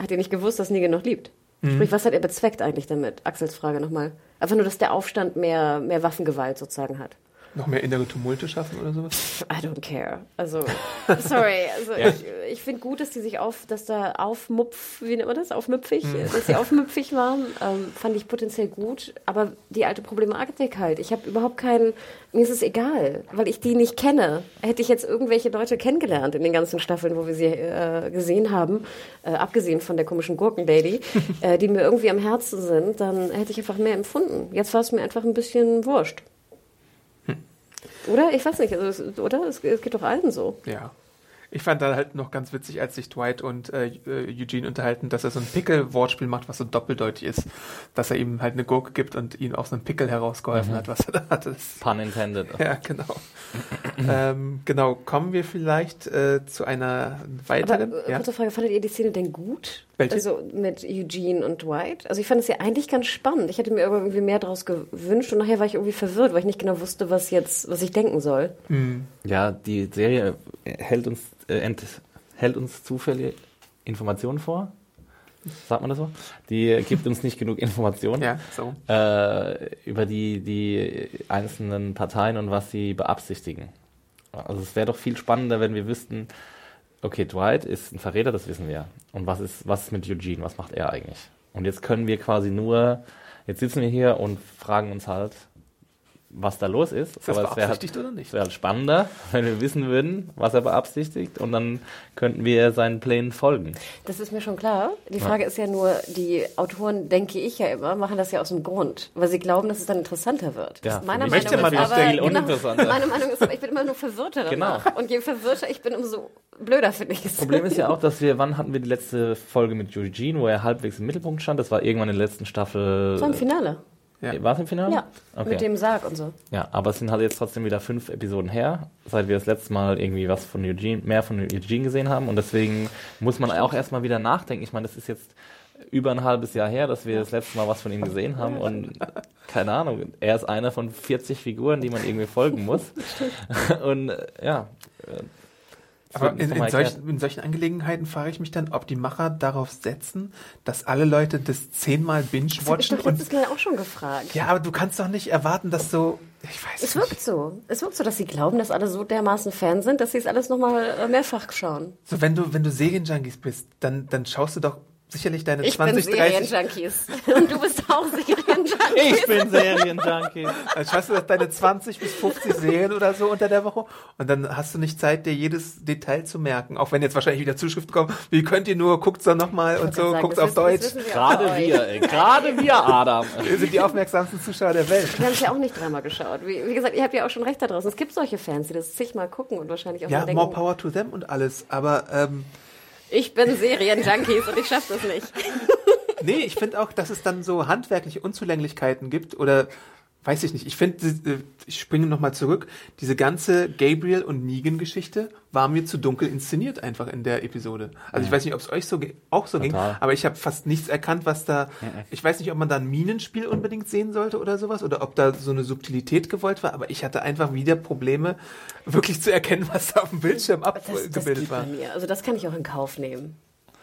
hat ja nicht gewusst, dass Negan noch lebt. Hm. Sprich, was hat er bezweckt eigentlich damit? Axels Frage nochmal. Einfach nur, dass der Aufstand mehr, mehr Waffengewalt sozusagen hat. Noch mehr innere Tumulte schaffen oder sowas? I don't care. Also, sorry. Also ich, ich finde gut, dass die sich auf, dass da aufmupf, wie nennt man das? Aufmüpfig? Dass sie aufmüpfig waren, ähm, fand ich potenziell gut. Aber die alte Problematik halt. Ich habe überhaupt keinen, mir ist es egal, weil ich die nicht kenne. Hätte ich jetzt irgendwelche Leute kennengelernt in den ganzen Staffeln, wo wir sie äh, gesehen haben, äh, abgesehen von der komischen Gurkenlady, äh, die mir irgendwie am Herzen sind, dann hätte ich einfach mehr empfunden. Jetzt war es mir einfach ein bisschen wurscht. Oder? Ich weiß nicht, also, es- oder? Es, es geht doch allen so. Ja. Ich fand da halt noch ganz witzig, als sich Dwight und äh, äh, Eugene unterhalten, dass er so ein Pickel-Wortspiel macht, was so doppeldeutig ist. Dass er ihm halt eine Gurke gibt und ihm auch so ein Pickel herausgeholfen hat, was er da hatte. Pun intended. ja, genau. ähm, genau, kommen wir vielleicht äh, zu einer Aber weiteren. äh, ja? kurze Frage, fandet ihr die Szene denn gut? Welche? Also mit Eugene und Dwight? Also ich fand es ja eigentlich ganz spannend. Ich hätte mir aber irgendwie mehr daraus gewünscht und nachher war ich irgendwie verwirrt, weil ich nicht genau wusste, was jetzt, was ich denken soll. Ja, die Serie hält uns, äh, ent, hält uns zufällige Informationen vor. Sagt man das so? Die gibt uns nicht genug Informationen ja, so. äh, über die, die einzelnen Parteien und was sie beabsichtigen. Also es wäre doch viel spannender, wenn wir wüssten, okay, Dwight ist ein Verräter, das wissen wir. Und was ist, was ist mit Eugene? Was macht er eigentlich? Und jetzt können wir quasi nur, jetzt sitzen wir hier und fragen uns halt, was da los ist. Ist das Aber es wäre halt, beabsichtigt oder nicht? es wäre halt spannender, wenn wir wissen würden, was er beabsichtigt und dann könnten wir seinen Plänen folgen. Das ist mir schon klar. Die Frage ist ja nur, die Autoren, denke ich ja immer, machen das ja aus dem Grund, weil sie glauben, dass es dann interessanter wird. Ja, meiner Meinung ist ist ja aber, genau, uninteressanter. meine Meinung ist aber, ich bin immer nur verwirrter Genau. danach. Und je verwirrter ich bin, umso blöder finde ich es. Problem ist ja auch, dass wir, wann hatten wir die letzte Folge mit Eugene, wo er halbwegs im Mittelpunkt stand? Das war irgendwann in der letzten Staffel. Das war im Finale. Ja. War es im Finale? Ja, Okay. mit dem Sarg und so. Ja, aber es sind halt jetzt trotzdem wieder fünf Episoden her, seit wir das letzte Mal irgendwie was von Eugene, mehr von Eugene gesehen haben. Und deswegen muss man auch erstmal wieder nachdenken. Ich meine, das ist jetzt über ein halbes Jahr her, dass wir das letzte Mal was von ihm gesehen haben. Und keine Ahnung, er ist einer von 40 Figuren, die man irgendwie folgen muss. Und ja. Das Aber in, in, solchen, in solchen Angelegenheiten frage ich mich dann, ob die Macher darauf setzen, dass alle Leute das zehnmal Das habe ich binge-watchen doch und letztes Mal auch schon gefragt. Ja, aber du kannst doch nicht erwarten, dass so. Ich weiß Es nicht. wirkt so. Es wirkt so, dass sie glauben, dass alle so dermaßen Fan sind, dass sie es alles nochmal äh, mehrfach schauen. So, wenn du, wenn du Serienjunkies bist, dann, dann schaust du doch sicherlich deine Ich 20, bin 30. Serienjunkies. Und du bist auch Serienjunkies. Ich bin Serienjunkie. Dann schaust du doch deine 20 bis 50 Serien oder so unter der Woche und dann hast du nicht Zeit, dir jedes Detail zu merken. Auch wenn jetzt wahrscheinlich wieder Zuschriften kommen, wie könnt ihr nur, guckt's doch nochmal und so, Sagen, guckt's das auf wissen- Deutsch. Das wir Gerade wir, ey. Gerade wir, Adam. Wir sind die aufmerksamsten Zuschauer der Welt. Wir haben es ja auch nicht dreimal geschaut. Wie, wie gesagt, ihr habt ja auch schon recht da draußen. Es gibt solche Fans, die das zigmal gucken und wahrscheinlich auch Ja, mal more denken, power to them und alles. Aber ähm, ich bin Serienjunkies und ich schaff das nicht. nee, ich finde auch, dass es dann so handwerkliche Unzulänglichkeiten gibt oder weiß ich nicht. Ich finde, äh, ich springe nochmal zurück. Diese ganze Gabriel und Negan-Geschichte war mir zu dunkel inszeniert einfach in der Episode. Also ich weiß nicht, ob es euch so ge- auch so ging, Total. aber ich habe fast nichts erkannt, was da. Ich weiß nicht, ob man da ein Minenspiel unbedingt sehen sollte oder sowas oder ob da so eine Subtilität gewollt war. Aber ich hatte einfach wieder Probleme, wirklich zu erkennen, was da auf dem Bildschirm Das, das abgebildet geht war. bei mir. Also das kann ich auch in Kauf nehmen.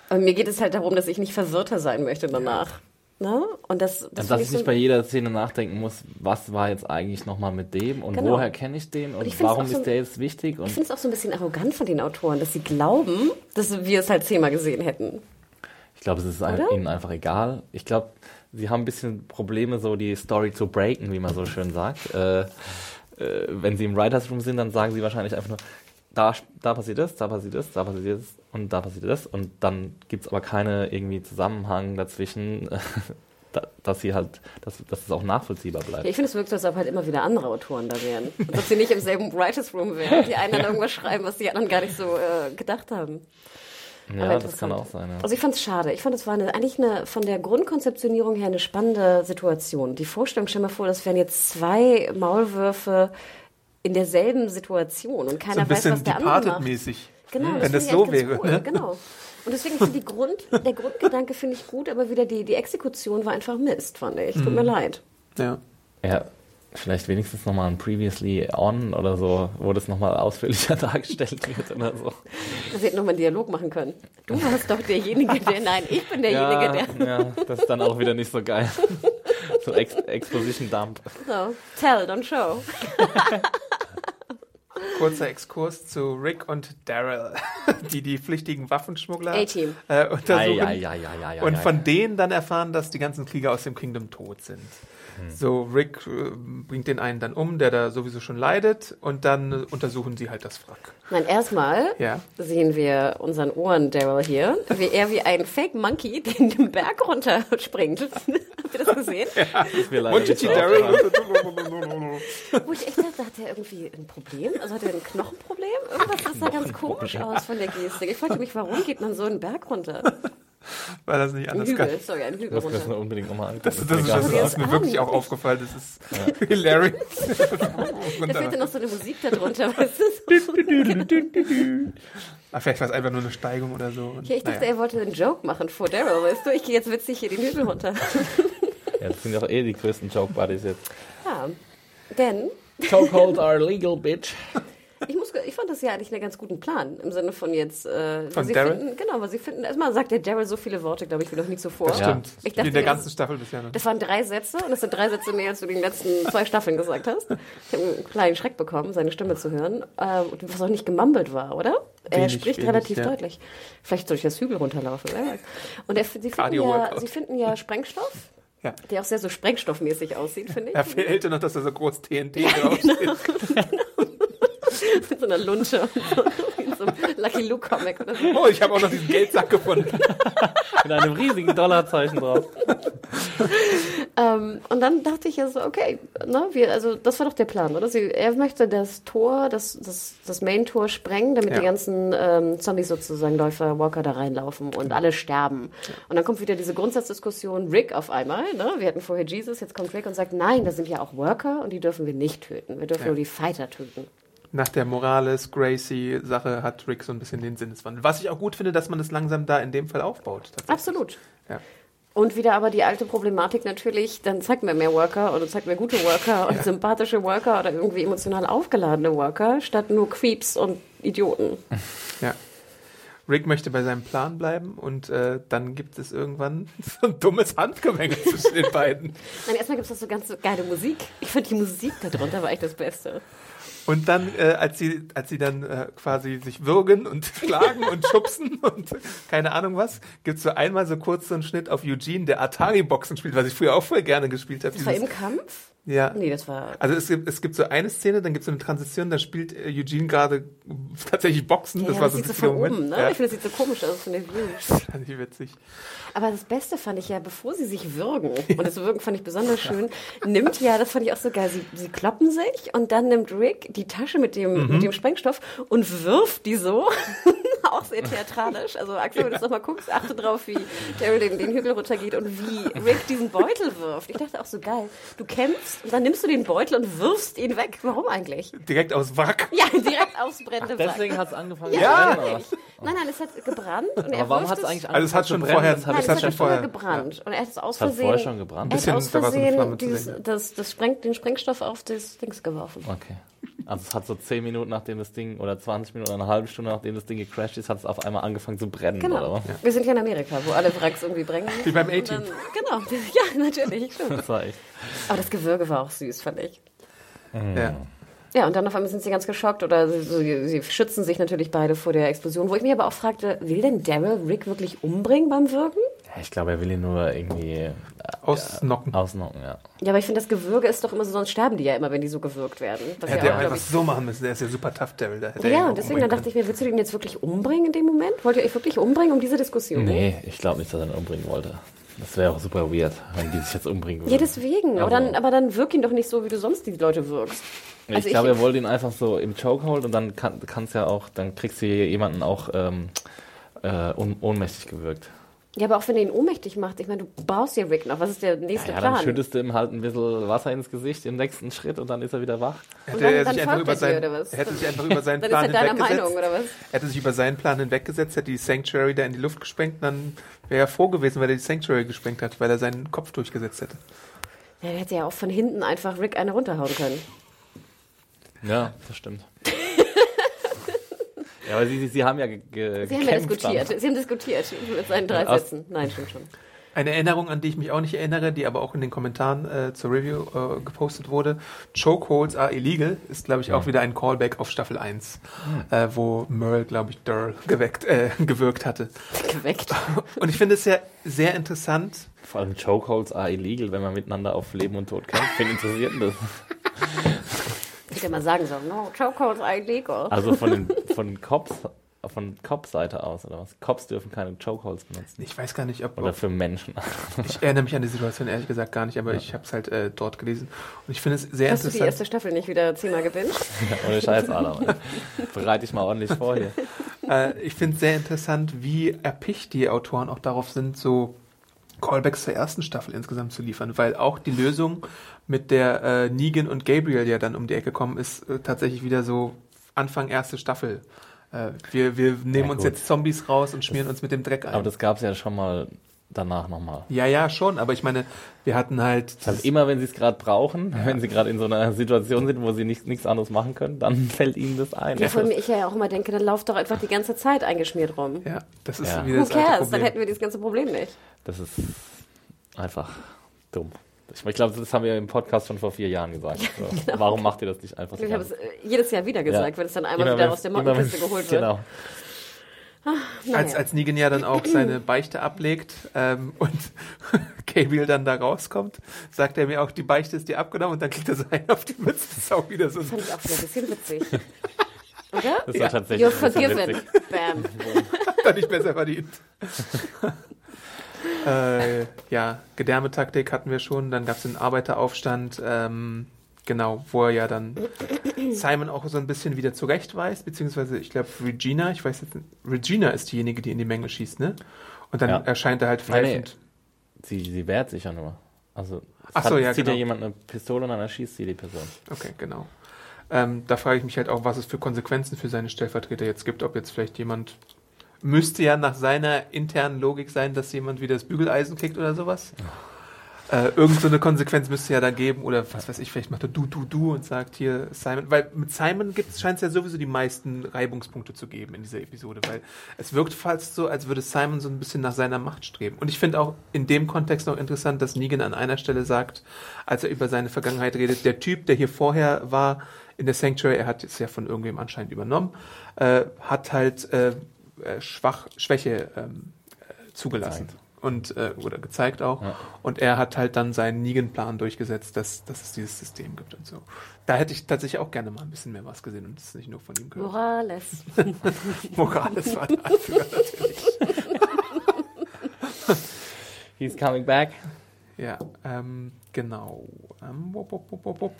Aber mir geht es halt darum, dass ich nicht verwirrter sein möchte danach. Ne? Und das, das dass ich so nicht bei jeder Szene nachdenken muss, was war jetzt eigentlich nochmal mit dem und Genau. woher kenne ich den und ich warum so- ist der jetzt wichtig Ich finde es auch so ein bisschen arrogant von den Autoren, dass sie glauben, dass wir es halt zehnmal gesehen hätten. Ich glaube, es ist ein, ihnen einfach egal. Ich glaube, sie haben ein bisschen Probleme, so die Story zu breaken, wie man so schön sagt. Äh, äh, wenn sie im Writers Room sind, dann sagen sie wahrscheinlich einfach nur, da, da passiert das, da passiert das, da passiert das und da passiert das. Und dann gibt es aber keine irgendwie Zusammenhang dazwischen, da- dass sie halt, dass, dass es auch nachvollziehbar bleibt. Ja, ich finde, es wirkt so, als ob halt immer wieder andere Autoren da wären. Als ob sie nicht im selben Writers Room wären. Die einen dann irgendwas schreiben, was die anderen gar nicht so äh, gedacht haben. ja, das kann auch sein. Ja. Also ich fand es schade. Ich fand, es war eine, eigentlich eine, von der Grundkonzeptionierung her eine spannende Situation. Die Vorstellung, stell mal vor, das wären jetzt zwei Maulwürfe in derselben Situation und So keiner ein weiß, was der andere macht. Departed-mäßig. Genau, Wenn das, das finde ich so wäre, Cool. ne? Genau. Und deswegen finde ich die Grund, der Grundgedanke finde ich gut, aber wieder die, die Exekution war einfach Mist, fand ich. Tut Mhm. mir leid. Ja. Ja, vielleicht wenigstens nochmal ein Previously On oder so, wo das nochmal ausführlicher dargestellt wird oder so. Sie hätten nochmal einen Dialog machen können. Du warst doch derjenige, der, nein, ich bin derjenige, ja, der, ja, das ist dann auch wieder nicht so geil. so Ex Exposition Dump. so, tell, don't show. Kurzer Exkurs zu Rick und Daryl, die die flüchtigen Waffenschmuggler äh, untersuchen. Ei, ei, ei, und von denen dann erfahren, dass die ganzen Krieger aus dem Kingdom tot sind. So, Rick äh, bringt den einen dann um, der da sowieso schon leidet, und dann äh, untersuchen sie halt das Wrack. Nein, erstmal Ja. sehen wir unseren Ohren Daryl hier, wie er wie ein Fake Monkey den, den Berg runterspringt. Habt ihr das gesehen? Ist Daryl. Wo ich echt dachte, hat er irgendwie ein Problem? Also hat er ein Knochenproblem? Irgendwas das sah ganz komisch aus von der Gestik. Ich fragte mich, warum geht man so einen Berg runter? Weil das nicht Ein anders kann. Hügel, sorry, ein Hügel das unbedingt nochmal angucken. Das, das, mir ist, gar das ist mir wirklich auch aufgefallen. Das ist hilarious. Da fehlte noch so eine Musik darunter. Weißt du? Ah, vielleicht war es einfach nur eine Steigung oder so. Und, Ja, ich dachte, naja. er wollte einen Joke machen vor Daryl, weißt du? Ich gehe jetzt witzig hier den Hügel runter. Ja, das sind doch eh die größten Joke-Buddies jetzt. Ja, denn Chokeholds are legal, bitch. ich, muss, ich fand das ja eigentlich einen ganz guten Plan. Im Sinne von jetzt, äh, Von sie Daryl? finden, genau, weil sie finden, erstmal sagt der Daryl so viele Worte, glaube ich, wie noch nie zuvor. Das Ja. stimmt. Ich Wie dachte, in der das- ganzen Staffel bisher noch. Das waren drei Sätze und das sind drei Sätze mehr, als du in den letzten zwei Staffeln gesagt hast. Ich habe einen kleinen Schreck bekommen, seine Stimme zu hören, ähm, was auch nicht gemumbelt war, oder? er Wenig, spricht wenig, relativ ja. deutlich. Vielleicht soll ich das Hügel runterlaufen. Und er, sie, finden ja, sie finden ja Sprengstoff, Ja. der auch sehr so sprengstoffmäßig aussieht, finde ich. Da fehlte noch, dass da so groß TNT draufsteht. genau. Mit so einer Lunche so, einem Lucky Luke Comic oder so. Oh, ich habe auch noch diesen Geldsack gefunden. Mit einem riesigen Dollarzeichen drauf. Ähm, und dann dachte ich ja so, okay, ne, wir, also das war doch der Plan, oder? Sie, er möchte das Tor, das, das, das Main-Tor sprengen, damit Ja. die ganzen ähm, Zombies sozusagen, Läufer, Walker da reinlaufen und alle sterben. Und dann kommt wieder diese Grundsatzdiskussion, Rick auf einmal, ne? Wir hatten vorher Jesus, jetzt kommt Rick und sagt, nein, das sind ja auch Worker und die dürfen wir nicht töten. Wir dürfen Ja. nur die Fighter töten. Nach der Morales-Gracie-Sache hat Rick so ein bisschen den Sinneswandel. Was ich auch gut finde, dass man das langsam da in dem Fall aufbaut. Absolut. Ja. Und wieder aber die alte Problematik natürlich, dann zeigt mir mehr Worker oder zeigt mir gute Worker und sympathische Worker oder irgendwie emotional aufgeladene Worker, statt nur Creeps und Idioten. ja. Rick möchte bei seinem Plan bleiben und äh, dann gibt es irgendwann so ein dummes Handgemenge zwischen den beiden. Nein, erstmal gibt es so ganz geile Musik. Ich fand die Musik darunter war echt das Beste. Und dann, äh, als sie, als sie dann äh, quasi sich würgen und schlagen und schubsen und keine Ahnung was, gibt's so einmal so kurz so einen Schnitt auf Eugene, der Atari-Boxen spielt, was ich früher auch voll gerne gespielt habe. Das war im Kampf? Ja. Nee, das war. Also es gibt, es gibt so eine Szene, dann gibt es so eine Transition, da spielt äh, Eugene gerade tatsächlich Boxen. Ja, das ja, war das so sieht so von Moment. oben, ne? Ja, Ich finde, das sieht so komisch aus von der View. fand ich witzig. Aber das Beste fand ich ja, bevor sie sich würgen, und das Würgen fand ich besonders schön, nimmt ja, das fand ich auch so geil, sie, sie kloppen sich und dann nimmt Rick die Tasche mit dem, Mhm. mit dem Sprengstoff und wirft die so war auch sehr theatralisch. Also Axel, wenn du es nochmal guckst, achte drauf, wie Daryl den, den Hügel runtergeht und wie Rick diesen Beutel wirft. Ich dachte auch so geil. Du kämpfst und dann nimmst du den Beutel und wirfst ihn weg. Warum eigentlich? Direkt aus Wrack. Ja, direkt aufs brennende Wrack. Deswegen hat es angefangen Ja, wirklich. Nein, nein, es hat gebrannt und er Aber warum hat es es eigentlich Also es hat angefangen schon brennen? vorher- Das Nein, ich hat es schon vorher gebrannt. Und er hat es aus Es hat Versehen. vorher schon gebrannt? Er hat Bisschen, aus da Versehen dieses, sehen. das, das sprengt, den Sprengstoff auf das Dings geworfen. Okay. Also es hat so 10 Minuten nachdem das Ding, oder 20 Minuten, oder eine halbe Stunde nachdem das Ding gecrashed ist, hat es auf einmal angefangen zu brennen, oder Genau. was? Wir sind ja in Amerika, wo alle Wracks irgendwie brennen. Wie beim A-Team. dann- Genau. Ja, natürlich. Stimmt. Das war echt. Aber das Gewürge war auch süß, fand ich. Ja. Ja, und dann auf einmal sind sie ganz geschockt oder sie, sie, sie schützen sich natürlich beide vor der Explosion. Wo ich mich aber auch fragte, will denn Daryl Rick wirklich umbringen beim Wirken? Ja, ich glaube, er will ihn nur irgendwie äh, Ausnocken. ausnocken, ja. Ja, aber ich finde, das Gewürge ist doch immer so, sonst sterben die ja immer, wenn die so gewürgt werden. Was Hätte ja er einfach so machen müssen. Der ist ja super tough, Devil. Da er Ja, und deswegen dann dachte ich mir, willst du den jetzt wirklich umbringen in dem Moment? Wollt ihr euch wirklich umbringen um diese Diskussion? Nee, ich glaube nicht, dass er ihn umbringen wollte. Das wäre auch super weird, wenn die sich jetzt umbringen würden. Ja, deswegen. Aber, Also- dann, aber dann wirk ihn doch nicht so, wie du sonst die Leute wirkst. Ich Also glaube, er wollte ihn einfach so im Chokehold und dann kann, kann's ja auch, dann kriegst du jemanden auch ähm, äh, ohnmächtig gewirkt. Ja, aber auch wenn er ihn ohnmächtig macht, ich meine, du baust ja Rick noch. Was ist der nächste Ja, dann Plan? schüttest du ihm halt ein bisschen Wasser ins Gesicht im nächsten Schritt und dann ist er wieder wach. Hätte Und dann- er dann sich einfach über er er hätte sich einfach über seinen Dann Plan er hinweggesetzt. Meinung, oder was? Er hätte sich über seinen Plan hinweggesetzt, hätte die Sanctuary da in die Luft gesprengt, dann wäre er froh gewesen, weil er die Sanctuary gesprengt hat, weil er seinen Kopf durchgesetzt hätte. Ja, er hätte ja auch von hinten einfach Rick eine runterhauen können. Ja, das stimmt. Ja, aber sie, sie, sie haben ja ge ge Sie haben ja gekämpft dann. diskutiert. Sie haben diskutiert mit seinen drei Aus- Sätzen. Nein, stimmt schon. Eine Erinnerung, an die ich mich auch nicht erinnere, die aber auch in den Kommentaren äh, zur Review äh, gepostet wurde. Chokeholds are illegal ist, glaube ich, auch wieder ein Callback auf Staffel 1, äh, wo Merle, glaube ich, Durl geweckt, äh, gewirkt hatte. Geweckt. Und ich finde es ja sehr interessant, Vor allem Chokeholds are illegal, wenn man miteinander auf Leben und Tod kämpft. Wen interessiert denn das? Ich hätte mal sagen sollen, no, chokeholds are illegal. Also von den von Cops, von Cop-Seite aus, oder was? Cops dürfen keine Chokeholds benutzen. ich weiß gar nicht, ob, Oder ob für Menschen. ich erinnere mich an die Situation ehrlich gesagt gar nicht, aber ich habe es halt äh, dort gelesen. Und ich finde es sehr Hast du die interessant. erste Staffel nicht wieder zehnmal gebinged? Ohne Scheiß, Adam. Bereite ich mal ordentlich vor hier. Äh, ich finde es sehr interessant, wie erpicht die Autoren auch darauf sind, so Callbacks zur ersten Staffel insgesamt zu liefern, weil auch die Lösung mit der äh, Negan und Gabriel ja dann um die Ecke kommen, ist äh, tatsächlich wieder so Anfang erste Staffel. Äh, wir, wir nehmen Ja, uns jetzt Zombies raus und schmieren uns mit dem Dreck ein. Aber das gab es ja schon mal danach nochmal. ja, ja, schon, aber ich meine, wir hatten halt. Also immer, wenn sie es gerade brauchen, wenn sie gerade in so einer Situation sind, wo sie nichts nichts anderes machen können, dann fällt ihnen das ein. Ja, von mir ich ja auch immer denke, dann lauft doch einfach die ganze Zeit eingeschmiert rum. ja, das ist Ja. wieder Who das alte cares? Dann Problem. hätten wir dieses ganze Problem nicht. Das ist einfach dumm. Ich, ich glaube, das haben wir im Podcast schon vor vier Jahren gesagt. So, Warum macht ihr das nicht einfach? Ich die habe es äh, jedes Jahr wieder gesagt, Ja. wenn es dann einmal Immer wieder aus der Mottenkiste wenn- geholt wird. Genau. Naja. Als, als Negan ja dann auch seine Beichte ablegt ähm, und Gabriel dann da rauskommt, sagt er mir auch, die Beichte ist dir abgenommen und dann kriegt er so einen auf die Mütze. Das ist auch wieder so. fand ich auch wieder ein bisschen witzig. Oder? Das war tatsächlich You're forgiven. witzig. Bam. Hat er nicht besser verdient. äh, ja, Gedärmetaktik hatten wir schon. Dann gab es den Arbeiteraufstand. Ähm, genau, wo er ja dann Simon auch so ein bisschen wieder zurechtweist, beziehungsweise ich glaube Regina, ich weiß jetzt nicht, Regina ist diejenige, die in die Menge schießt, ne? Und dann Ja. erscheint er halt Nee, nee. pfeifend. Sie, sie wehrt sich ja nur. Also Ach so, hat, ja, zieht genau. ja jemand eine Pistole und dann erschießt sie die Person. Okay, genau. Ähm, da frage ich mich halt auch, was es für Konsequenzen für seine Stellvertreter jetzt gibt. Ob jetzt vielleicht jemand. Müsste ja nach seiner internen Logik sein, dass jemand wieder das Bügeleisen kriegt oder sowas. Äh, irgend so eine Konsequenz müsste ja da geben. Oder was weiß ich, vielleicht macht er du, du, du und sagt hier Simon. Weil mit Simon scheint es ja sowieso die meisten Reibungspunkte zu geben in dieser Episode. Weil es wirkt fast so, als würde Simon so ein bisschen nach seiner Macht streben. Und ich finde auch in dem Kontext noch interessant, dass Negan an einer Stelle sagt, als er über seine Vergangenheit redet, der Typ, der hier vorher war in der Sanctuary, er hat es ja von irgendwem anscheinend übernommen, äh, hat halt äh, äh, Schwach, Schwäche ähm, äh, zugelassen. Gezeigt. Und, äh, oder gezeigt auch. Ja. Und er hat halt dann seinen Negan-Plan durchgesetzt, dass, dass es dieses System gibt und so. Da hätte ich tatsächlich auch gerne mal ein bisschen mehr was gesehen und das nicht nur von ihm gehört. Morales. Morales war der Anführer natürlich. He's coming back. Ja, ähm, genau. Ähm, wupp, wupp, wupp.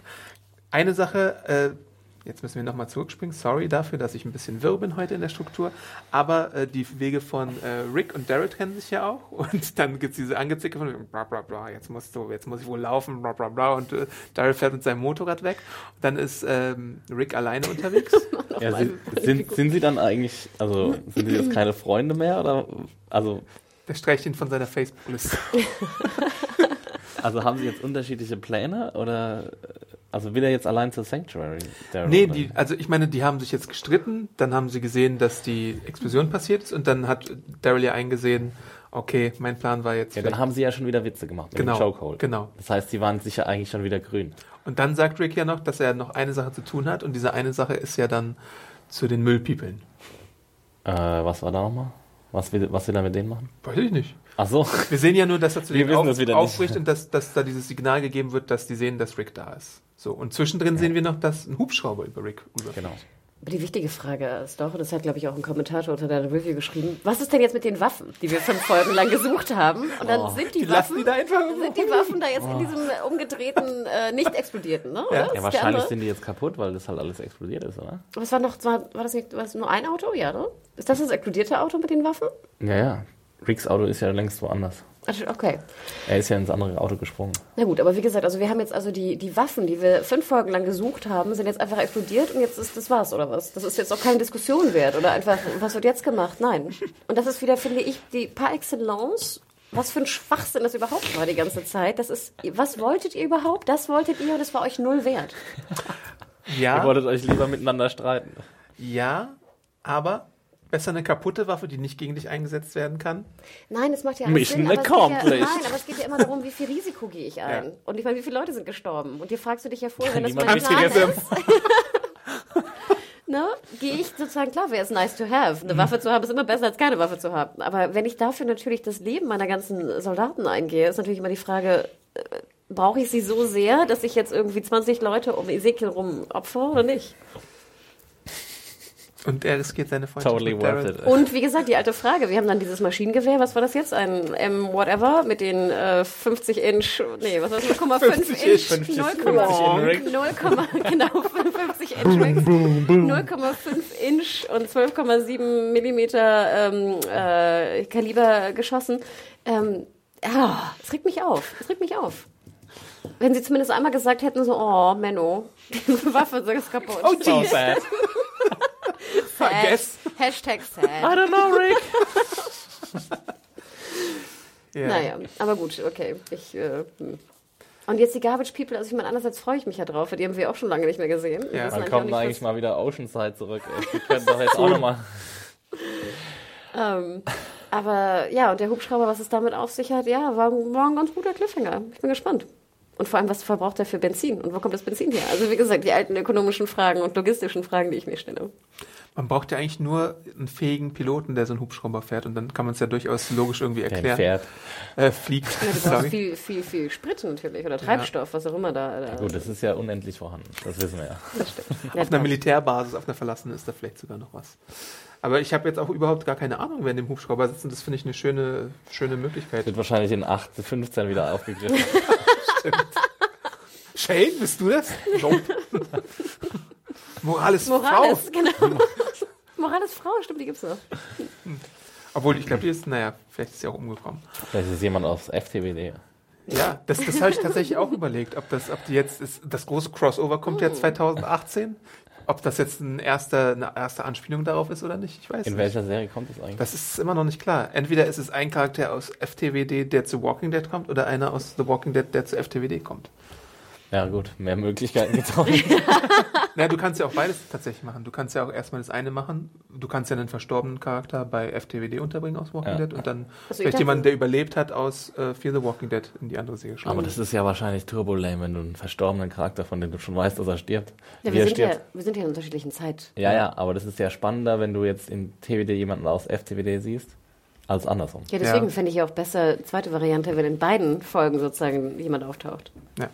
Eine Sache, äh, jetzt müssen wir nochmal zurückspringen. Sorry dafür, dass ich ein bisschen wirr bin heute in der Struktur. Aber äh, die Wege von äh, Rick und Daryl kennen sich ja auch. Und dann gibt es diese Angezicke von bla bla bla, jetzt musst du, jetzt muss ich wohl laufen, bla bla bla. Und äh, Daryl fährt mit seinem Motorrad weg. Und dann ist ähm, Rick alleine unterwegs. Ja, sind, sind, sind sie dann eigentlich, also sind sie jetzt keine Freunde mehr oder also Der streicht ihn von seiner Facebook-Liste. also haben sie jetzt unterschiedliche Pläne oder also will er jetzt allein zur Sanctuary? Daryl, Nee, die, also ich meine, die haben sich jetzt gestritten, dann haben sie gesehen, dass die Explosion passiert ist und dann hat Daryl ja eingesehen, okay, mein Plan war jetzt. ja, dann haben sie ja schon wieder Witze gemacht mit Genau, dem Chokehold. genau. Das heißt, sie waren sicher eigentlich schon wieder grün. Und dann sagt Rick ja noch, dass er noch eine Sache zu tun hat und diese eine Sache ist ja dann zu den Müllpiepeln. Äh, was war da nochmal? Was will, was will er mit denen machen? Weiß ich nicht. Ach so. Wir sehen ja nur, dass er zu Wir denen auf, aufbricht und dass, dass da dieses Signal gegeben wird, dass die sehen, dass Rick da ist. So, und zwischendrin sehen wir noch, dass ein Hubschrauber über Rick rüberfliegt. Genau. Aber die wichtige Frage ist doch, und das hat, glaube ich, auch ein Kommentator unter deiner Review geschrieben, was ist denn jetzt mit den Waffen, die wir fünf Folgen lang gesucht haben? Und dann sind die, Die Waffen, die da einfach sind die Waffen da jetzt in diesem umgedrehten, äh, nicht explodierten, ne? Ja, der wahrscheinlich sind die jetzt kaputt, weil das halt alles explodiert ist, oder? Was war noch, war, war das nicht, war das nur ein Auto? Ja, ne? Ist das das explodierte Auto mit den Waffen? Ja, ja. Ricks Auto ist ja längst woanders. Okay. Er ist ja ins andere Auto gesprungen. Na gut, aber wie gesagt, also wir haben jetzt also die, die Waffen, die wir fünf Folgen lang gesucht haben, sind jetzt einfach explodiert und jetzt ist das war's, oder was? Das ist jetzt auch keine Diskussion wert oder einfach, was wird jetzt gemacht? Nein. Und das ist wieder, finde ich, die par excellence, was für ein Schwachsinn das überhaupt war die ganze Zeit. Das ist, was wolltet ihr überhaupt? Das wolltet ihr und es war euch null wert. Ihr Ja, wolltet euch lieber miteinander streiten. ja, aber besser eine kaputte Waffe, die nicht gegen dich eingesetzt werden kann. Nein, es macht ja alles Mission Sinn, geht ja, accomplished. nein, aber es geht ja immer darum, wie viel Risiko gehe ich ein. Ja. Und ich meine, wie viele Leute sind gestorben? Und hier fragst du dich ja vorher, wenn das mein Plan ist. ne, gehe ich sozusagen, klar wäre es nice to have. Eine Waffe zu haben ist immer besser als keine Waffe zu haben. Aber wenn ich dafür natürlich das Leben meiner ganzen Soldaten eingehe, ist natürlich immer die Frage, äh, brauche ich sie so sehr, dass ich jetzt irgendwie 20 Leute um Ezekiel rum opfer oder nicht? Und er riskiert seine Freundschaft Totally mit worth it. Und wie gesagt, die alte Frage, wir haben dann dieses Maschinengewehr, was war das jetzt? Ein M-Whatever mit den äh, 50 Inch, nee, was war das, 0,5 50 Inch, 50 0,5 Inch. 0, genau, 50 Inch Rigs, 0,5 Inch und 12,7 Millimeter ähm, äh, Kaliber geschossen. Ähm, ja, es regt mich auf, es regt mich auf. Wenn sie zumindest einmal gesagt hätten, so, oh, Menno, die Waffe ist kaputt. Oh, So geez. Sad. sad. guess. Hashtag sad. I don't know, Rick. Ja. Naja, aber gut, okay. Ich, äh, hm. und jetzt die Garbage People, also ich meine, einerseits freue ich mich ja drauf, weil die haben wir auch schon lange nicht mehr gesehen. Wir Ja. auch kommt nicht, eigentlich mal wieder Oceanside zurück. ey. Die können doch jetzt auch nochmal. Ähm, aber ja, und der Hubschrauber, was es damit auf sich hat, ja, war, war ein ganz guter Cliffhanger. Ich bin gespannt. Und vor allem, was verbraucht er für Benzin? Und wo kommt das Benzin her? Also wie gesagt, die alten ökonomischen Fragen und logistischen Fragen, die ich mir stelle. Man braucht ja eigentlich nur einen fähigen Piloten, der so einen Hubschrauber fährt und dann kann man es ja durchaus logisch irgendwie Der erklären. fährt. Äh, fliegt. Ja, du brauchst viel, viel, viel Sprit natürlich oder Treibstoff, was auch immer da. da Gut, das ist ja unendlich vorhanden. Das wissen wir ja. das stimmt. Auf einer Militärbasis, auf einer verlassenen ist da vielleicht sogar noch was. Aber ich habe jetzt auch überhaupt gar keine Ahnung, wer in dem Hubschrauber sitzt und das finde ich eine schöne, schöne Möglichkeit. Wird wahrscheinlich in 8, 15 wieder aufgegriffen. Shane, bist du das? Nope. Morales, Morales, Frau. genau. Morales Frau, stimmt, die gibt's noch. Obwohl, ich glaube, die ist, naja, vielleicht ist sie auch umgekommen. Vielleicht ist jemand aus FTWD. Ja, das, das habe ich tatsächlich auch überlegt, ob das, ob die jetzt, ist, das große Crossover kommt ja 2018, ob das jetzt ein erster, eine erste Anspielung darauf ist oder nicht, ich weiß In nicht. welcher Serie kommt das eigentlich? Das ist immer noch nicht klar. Entweder ist es ein Charakter aus FTWD, der zu Walking Dead kommt, oder einer aus The Walking Dead, der zu FTWD kommt. Ja gut, mehr Möglichkeiten gibt's auch nicht. Na, du kannst ja auch beides tatsächlich machen. Du kannst ja auch erstmal das eine machen. Du kannst ja einen verstorbenen Charakter bei FTWD unterbringen aus Walking Ja. Dead und dann Also ich vielleicht jemanden, der überlebt hat, aus äh, Fear the Walking Dead in die andere Serie schreiben. Aber das ist ja wahrscheinlich turbo lame, wenn du einen verstorbenen Charakter, von dem du schon weißt, dass er stirbt. Ja, wir, er sind ja, stirbt. wir sind ja in unterschiedlichen Zeit. Ja, ja, aber das ist ja spannender, wenn du jetzt in TWD jemanden aus FTWD siehst, als andersrum. Ja, deswegen Ja. fände ich ja auch besser, zweite Variante, wenn in beiden Folgen sozusagen jemand auftaucht. ja.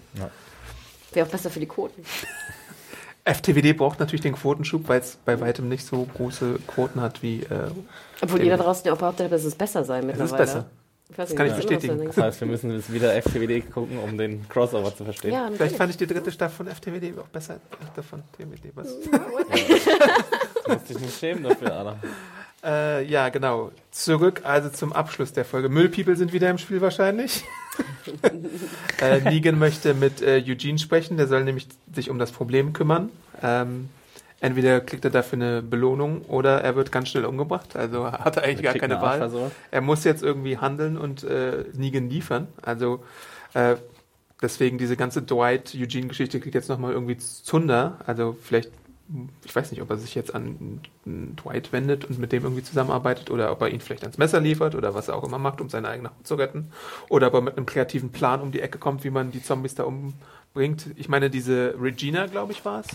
Wäre auch besser für die Quoten. FTWD braucht natürlich den Quotenschub, weil es bei weitem nicht so große Quoten hat wie. Äh, Obwohl da draußen ja auch behauptet dass es besser sei es mittlerweile. ist besser. Ich weiß Das kann ich bestätigen. Das heißt, wir müssen jetzt wieder FTWD gucken, um den Crossover zu verstehen. Ja, Vielleicht fand ich die dritte Staffel von FTWD auch besser als von TWD. Was? Du musst dich nicht schämen dafür, Adam. Äh, ja, genau. Zurück also zum Abschluss der Folge. Müllpeople sind wieder im Spiel wahrscheinlich. äh, Negan möchte mit äh, Eugene sprechen, der soll nämlich sich um das Problem kümmern. Ähm, entweder kriegt er dafür eine Belohnung oder er wird ganz schnell umgebracht. Also hat er eigentlich gar Kriegt keine eine Wahl. Arschversorgung. Er muss jetzt irgendwie handeln und äh, Negan liefern. Also äh, deswegen diese ganze Dwight-Eugene-Geschichte kriegt jetzt nochmal irgendwie Zunder. Also vielleicht, ich weiß nicht, ob er sich jetzt an Dwight wendet und mit dem irgendwie zusammenarbeitet oder ob er ihn vielleicht ans Messer liefert oder was er auch immer macht, um seine eigene Haut zu retten. Oder ob er mit einem kreativen Plan um die Ecke kommt, wie man die Zombies da umbringt. Ich meine, diese Regina, glaube ich, war es.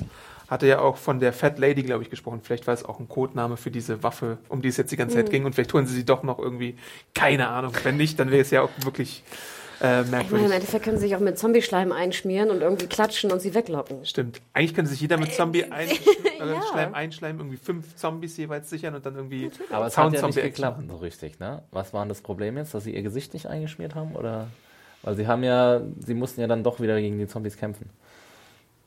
Hatte ja auch von der Fat Lady, glaube ich, gesprochen. Vielleicht war es auch ein Codename für diese Waffe, um die es jetzt die ganze Zeit ging. Und vielleicht holen sie sie doch noch irgendwie. Keine Ahnung. Wenn nicht, dann wäre es ja auch wirklich äh, Ich meine, im merkwürdig. Endeffekt können sie sich auch mit Zombie-Schleim einschmieren und irgendwie klatschen und sie weglocken. Stimmt. Eigentlich könnte sich jeder mit Zombie ein, äh, Ja. Schleim einschleimen, irgendwie fünf Zombies jeweils sichern und dann irgendwie Aber es hat ja nicht geklappt so richtig, ne? Was war denn das Problem jetzt, dass sie ihr Gesicht nicht eingeschmiert haben? Oder? Weil sie haben ja, sie mussten ja dann doch wieder gegen die Zombies kämpfen.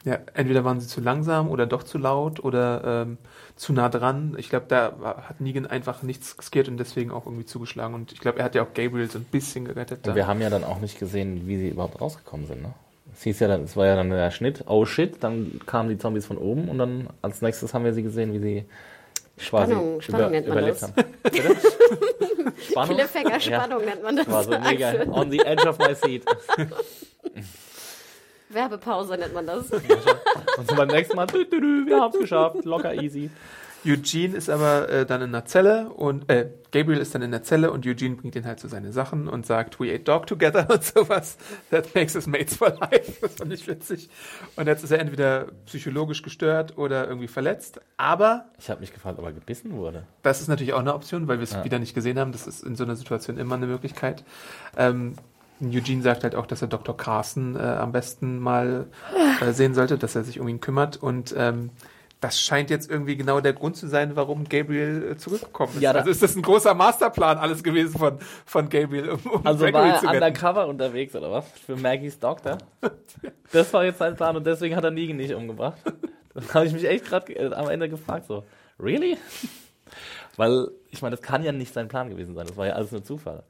Ja, entweder waren sie zu langsam oder doch zu laut oder ähm, zu nah dran. Ich glaube, da hat Negan einfach nichts riskiert und deswegen auch irgendwie zugeschlagen. Und ich glaube, er hat ja auch Gabriel so ein bisschen gerettet. Und Da. wir haben ja dann auch nicht gesehen, wie sie überhaupt rausgekommen sind, ne? Es hieß ja dann, es war ja dann der Schnitt, oh shit, dann kamen die Zombies von oben und dann als nächstes haben wir sie gesehen, wie sie quasi Spannung, Spannung nennt man überlebt das. haben. Bitte? Spannung? Cliffhanger-Spannung nennt man das. War so mega on the edge of my seat. Werbepause nennt man das. Und so beim nächsten Mal, dü, dü, dü, wir haben es geschafft, locker easy. Eugene ist aber äh, dann in der Zelle und äh, Gabriel ist dann in der Zelle und Eugene bringt ihn halt zu seine Sachen und sagt, we ate dog together und sowas. That makes us mates for life. Das fand ich witzig. Und jetzt ist er entweder psychologisch gestört oder irgendwie verletzt. Aber Ich habe mich gefragt, ob er gebissen wurde. das ist natürlich auch eine Option, weil wir es Ja. wieder nicht gesehen haben. Das ist in so einer Situation immer eine Möglichkeit. Ähm, Eugene sagt halt auch, dass er Dr. Carson äh, am besten mal äh, sehen sollte, dass er sich um ihn kümmert. Und ähm, das scheint jetzt irgendwie genau der Grund zu sein, warum Gabriel äh, zurückgekommen ist. Ja, da- also ist das ein großer Masterplan alles gewesen von, von Gabriel, um, um Also Gregory war er undercover unterwegs oder was? Für Maggies Doktor? Das war jetzt sein Plan und deswegen hat er Negan nicht umgebracht. Das habe ich mich echt gerade äh, am Ende gefragt so. Really? Weil, ich meine, das kann ja nicht sein Plan gewesen sein. Das war ja alles nur Zufall.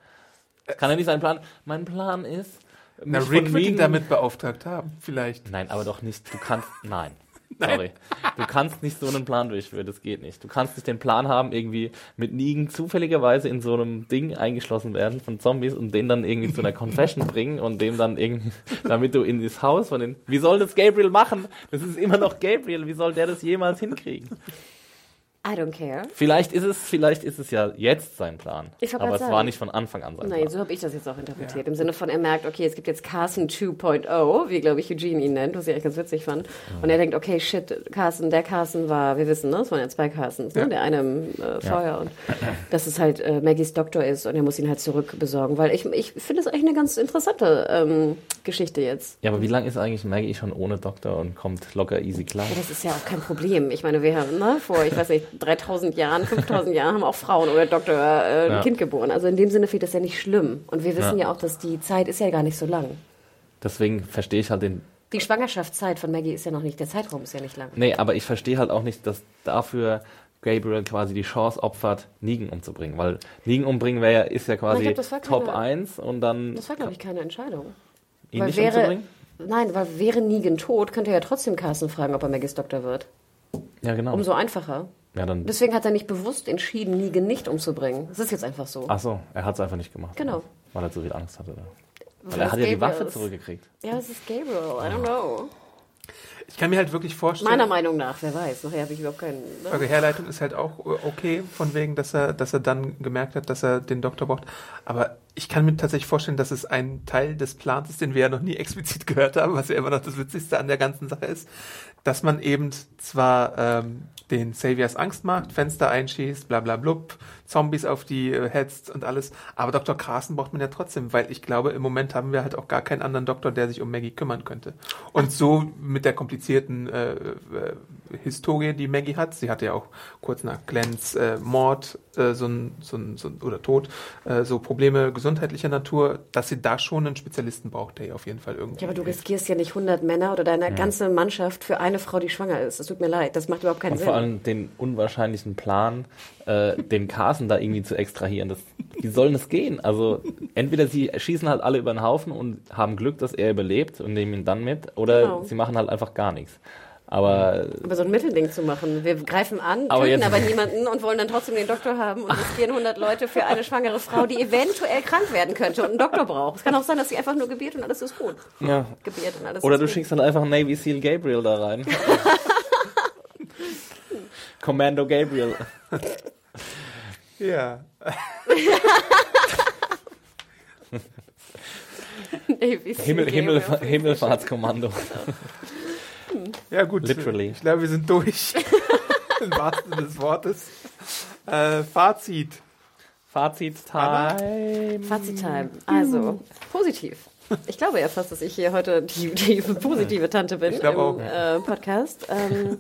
Das kann ja nicht sein Plan. Mein Plan ist. Na, Rick wird ihn damit beauftragt haben, vielleicht. Nein, aber doch nicht. Du kannst. Nein. Sorry. Du kannst nicht so einen Plan durchführen, das geht nicht. Du kannst nicht den Plan haben, irgendwie mit Negan zufälligerweise in so einem Ding eingeschlossen werden von Zombies und den dann irgendwie zu einer Confession bringen und dem dann irgendwie, damit du in das Haus von den. Wie soll das Gabriel machen? Das ist immer noch Gabriel. Wie soll der das jemals hinkriegen? I don't care. Vielleicht ist es, vielleicht ist es ja jetzt sein Plan. Ich Aber es sagen. war nicht von Anfang an sein Nein, Plan. so habe ich das jetzt auch interpretiert. Im Sinne von, er merkt, okay, es gibt jetzt Carson 2.0, wie, glaube ich, Eugene ihn nennt, was ich eigentlich ganz witzig fand. Und er denkt, okay, shit, Carson, der Carson war, wir wissen, ne? es waren ja zwei Carsons, ne? der eine im äh, Feuer und dass es halt äh, Maggies Doktor ist und er muss ihn halt zurückbesorgen, weil ich, ich finde das eigentlich eine ganz interessante ähm, Geschichte jetzt. Ja, aber wie lange ist eigentlich Maggie schon ohne Doktor und kommt locker easy klar? Ja, das ist ja auch kein Problem. Ich meine, wir haben, ne, vor, ich weiß nicht, 3000 Jahren, 5000 Jahren haben auch Frauen oder Doktor äh, ein Ja. Kind geboren. Also in dem Sinne finde ich das ja nicht schlimm. Und wir wissen ja. auch, dass die Zeit ist ja gar nicht so lang. Deswegen verstehe ich halt den Die Schwangerschaftszeit von Maggie ist ja noch nicht, der Zeitraum ist ja nicht lang. Nee, aber ich verstehe halt auch nicht, dass dafür Gabriel quasi die Chance opfert, Negan umzubringen. Weil Negan umbringen wäre ja, ist ja quasi glaub, Top keine- 1 und dann Das war, glaube ich, keine Entscheidung. ihn Weil nicht wäre, umzubringen? nein, weil wäre Negan tot, könnte er ja trotzdem Carson fragen, ob er Maggies Doktor wird. Ja, genau. Umso einfacher. Ja, dann, Deswegen hat er nicht bewusst entschieden, Negan nicht umzubringen. Das ist jetzt einfach so. ach so, er hat es einfach nicht gemacht. Genau. Weil er zu viel Angst hatte. Oder? Weil Weil er es hat ja die Waffe ist. zurückgekriegt. Ja, es ist Gabriel. I don't know. Ich kann mir halt wirklich vorstellen. Meiner Meinung nach, wer weiß. Nachher habe ich überhaupt keinen. Ne? Eure Herleitung ist halt auch okay, von wegen, dass er, dass er dann gemerkt hat, dass er den Doktor braucht. Aber ich kann mir tatsächlich vorstellen, dass es ein Teil des Plans ist, den wir ja noch nie explizit gehört haben, was ja immer noch das Witzigste an der ganzen Sache ist, dass man eben zwar ähm, den Saviors Angst macht, Fenster einschießt, bla bla blub, Zombies auf die äh, hetzt und alles, aber Dr. Carson braucht man ja trotzdem, weil ich glaube, im Moment haben wir halt auch gar keinen anderen Doktor, der sich um Maggie kümmern könnte. Und so mit der komplizierten äh, äh, Historie, die Maggie hat. Sie hatte ja auch kurz nach Glens äh, Mord äh, so ein, so ein, so ein, oder Tod äh, so Probleme gesundheitlicher Natur, dass sie da schon einen Spezialisten braucht, der ihr auf jeden Fall irgendwie. Ja, aber du riskierst ja nicht 100 Männer oder deine ganze Mannschaft für eine Frau, die schwanger ist. Das tut mir leid. Das macht überhaupt keinen Und Sinn. vor allem den unwahrscheinlichen Plan, äh, den Carson da irgendwie zu extrahieren. Das, wie soll das gehen? Also entweder sie schießen halt alle über den Haufen und haben Glück, dass er überlebt und nehmen ihn dann mit, oder Genau. sie machen halt einfach gar nichts. Aber aber so ein Mittelding zu machen. Wir greifen an, Aber töten aber niemanden und wollen dann trotzdem den Doktor haben und riskieren 100 Leute für eine schwangere Frau, die eventuell krank werden könnte und einen Doktor braucht. Es kann auch sein, dass sie einfach nur gebiert und alles ist gut. ja. Gebiert und alles Oder ist du gut. schickst dann einfach Navy SEAL Gabriel da rein. Commando Gabriel. Ja. Navy Seal Himmel, Himmel. Himmelfahrtskommando. Ja, gut. Literally. Ich glaube, wir sind durch. Im wahrsten Sinne des Wortes. Äh, Fazit. Fazit Time. Fazit-Time. Also, positiv. Ich glaube ja fast, dass ich hier heute die, die positive Tante bin Ich glaube im äh, Podcast. Ähm,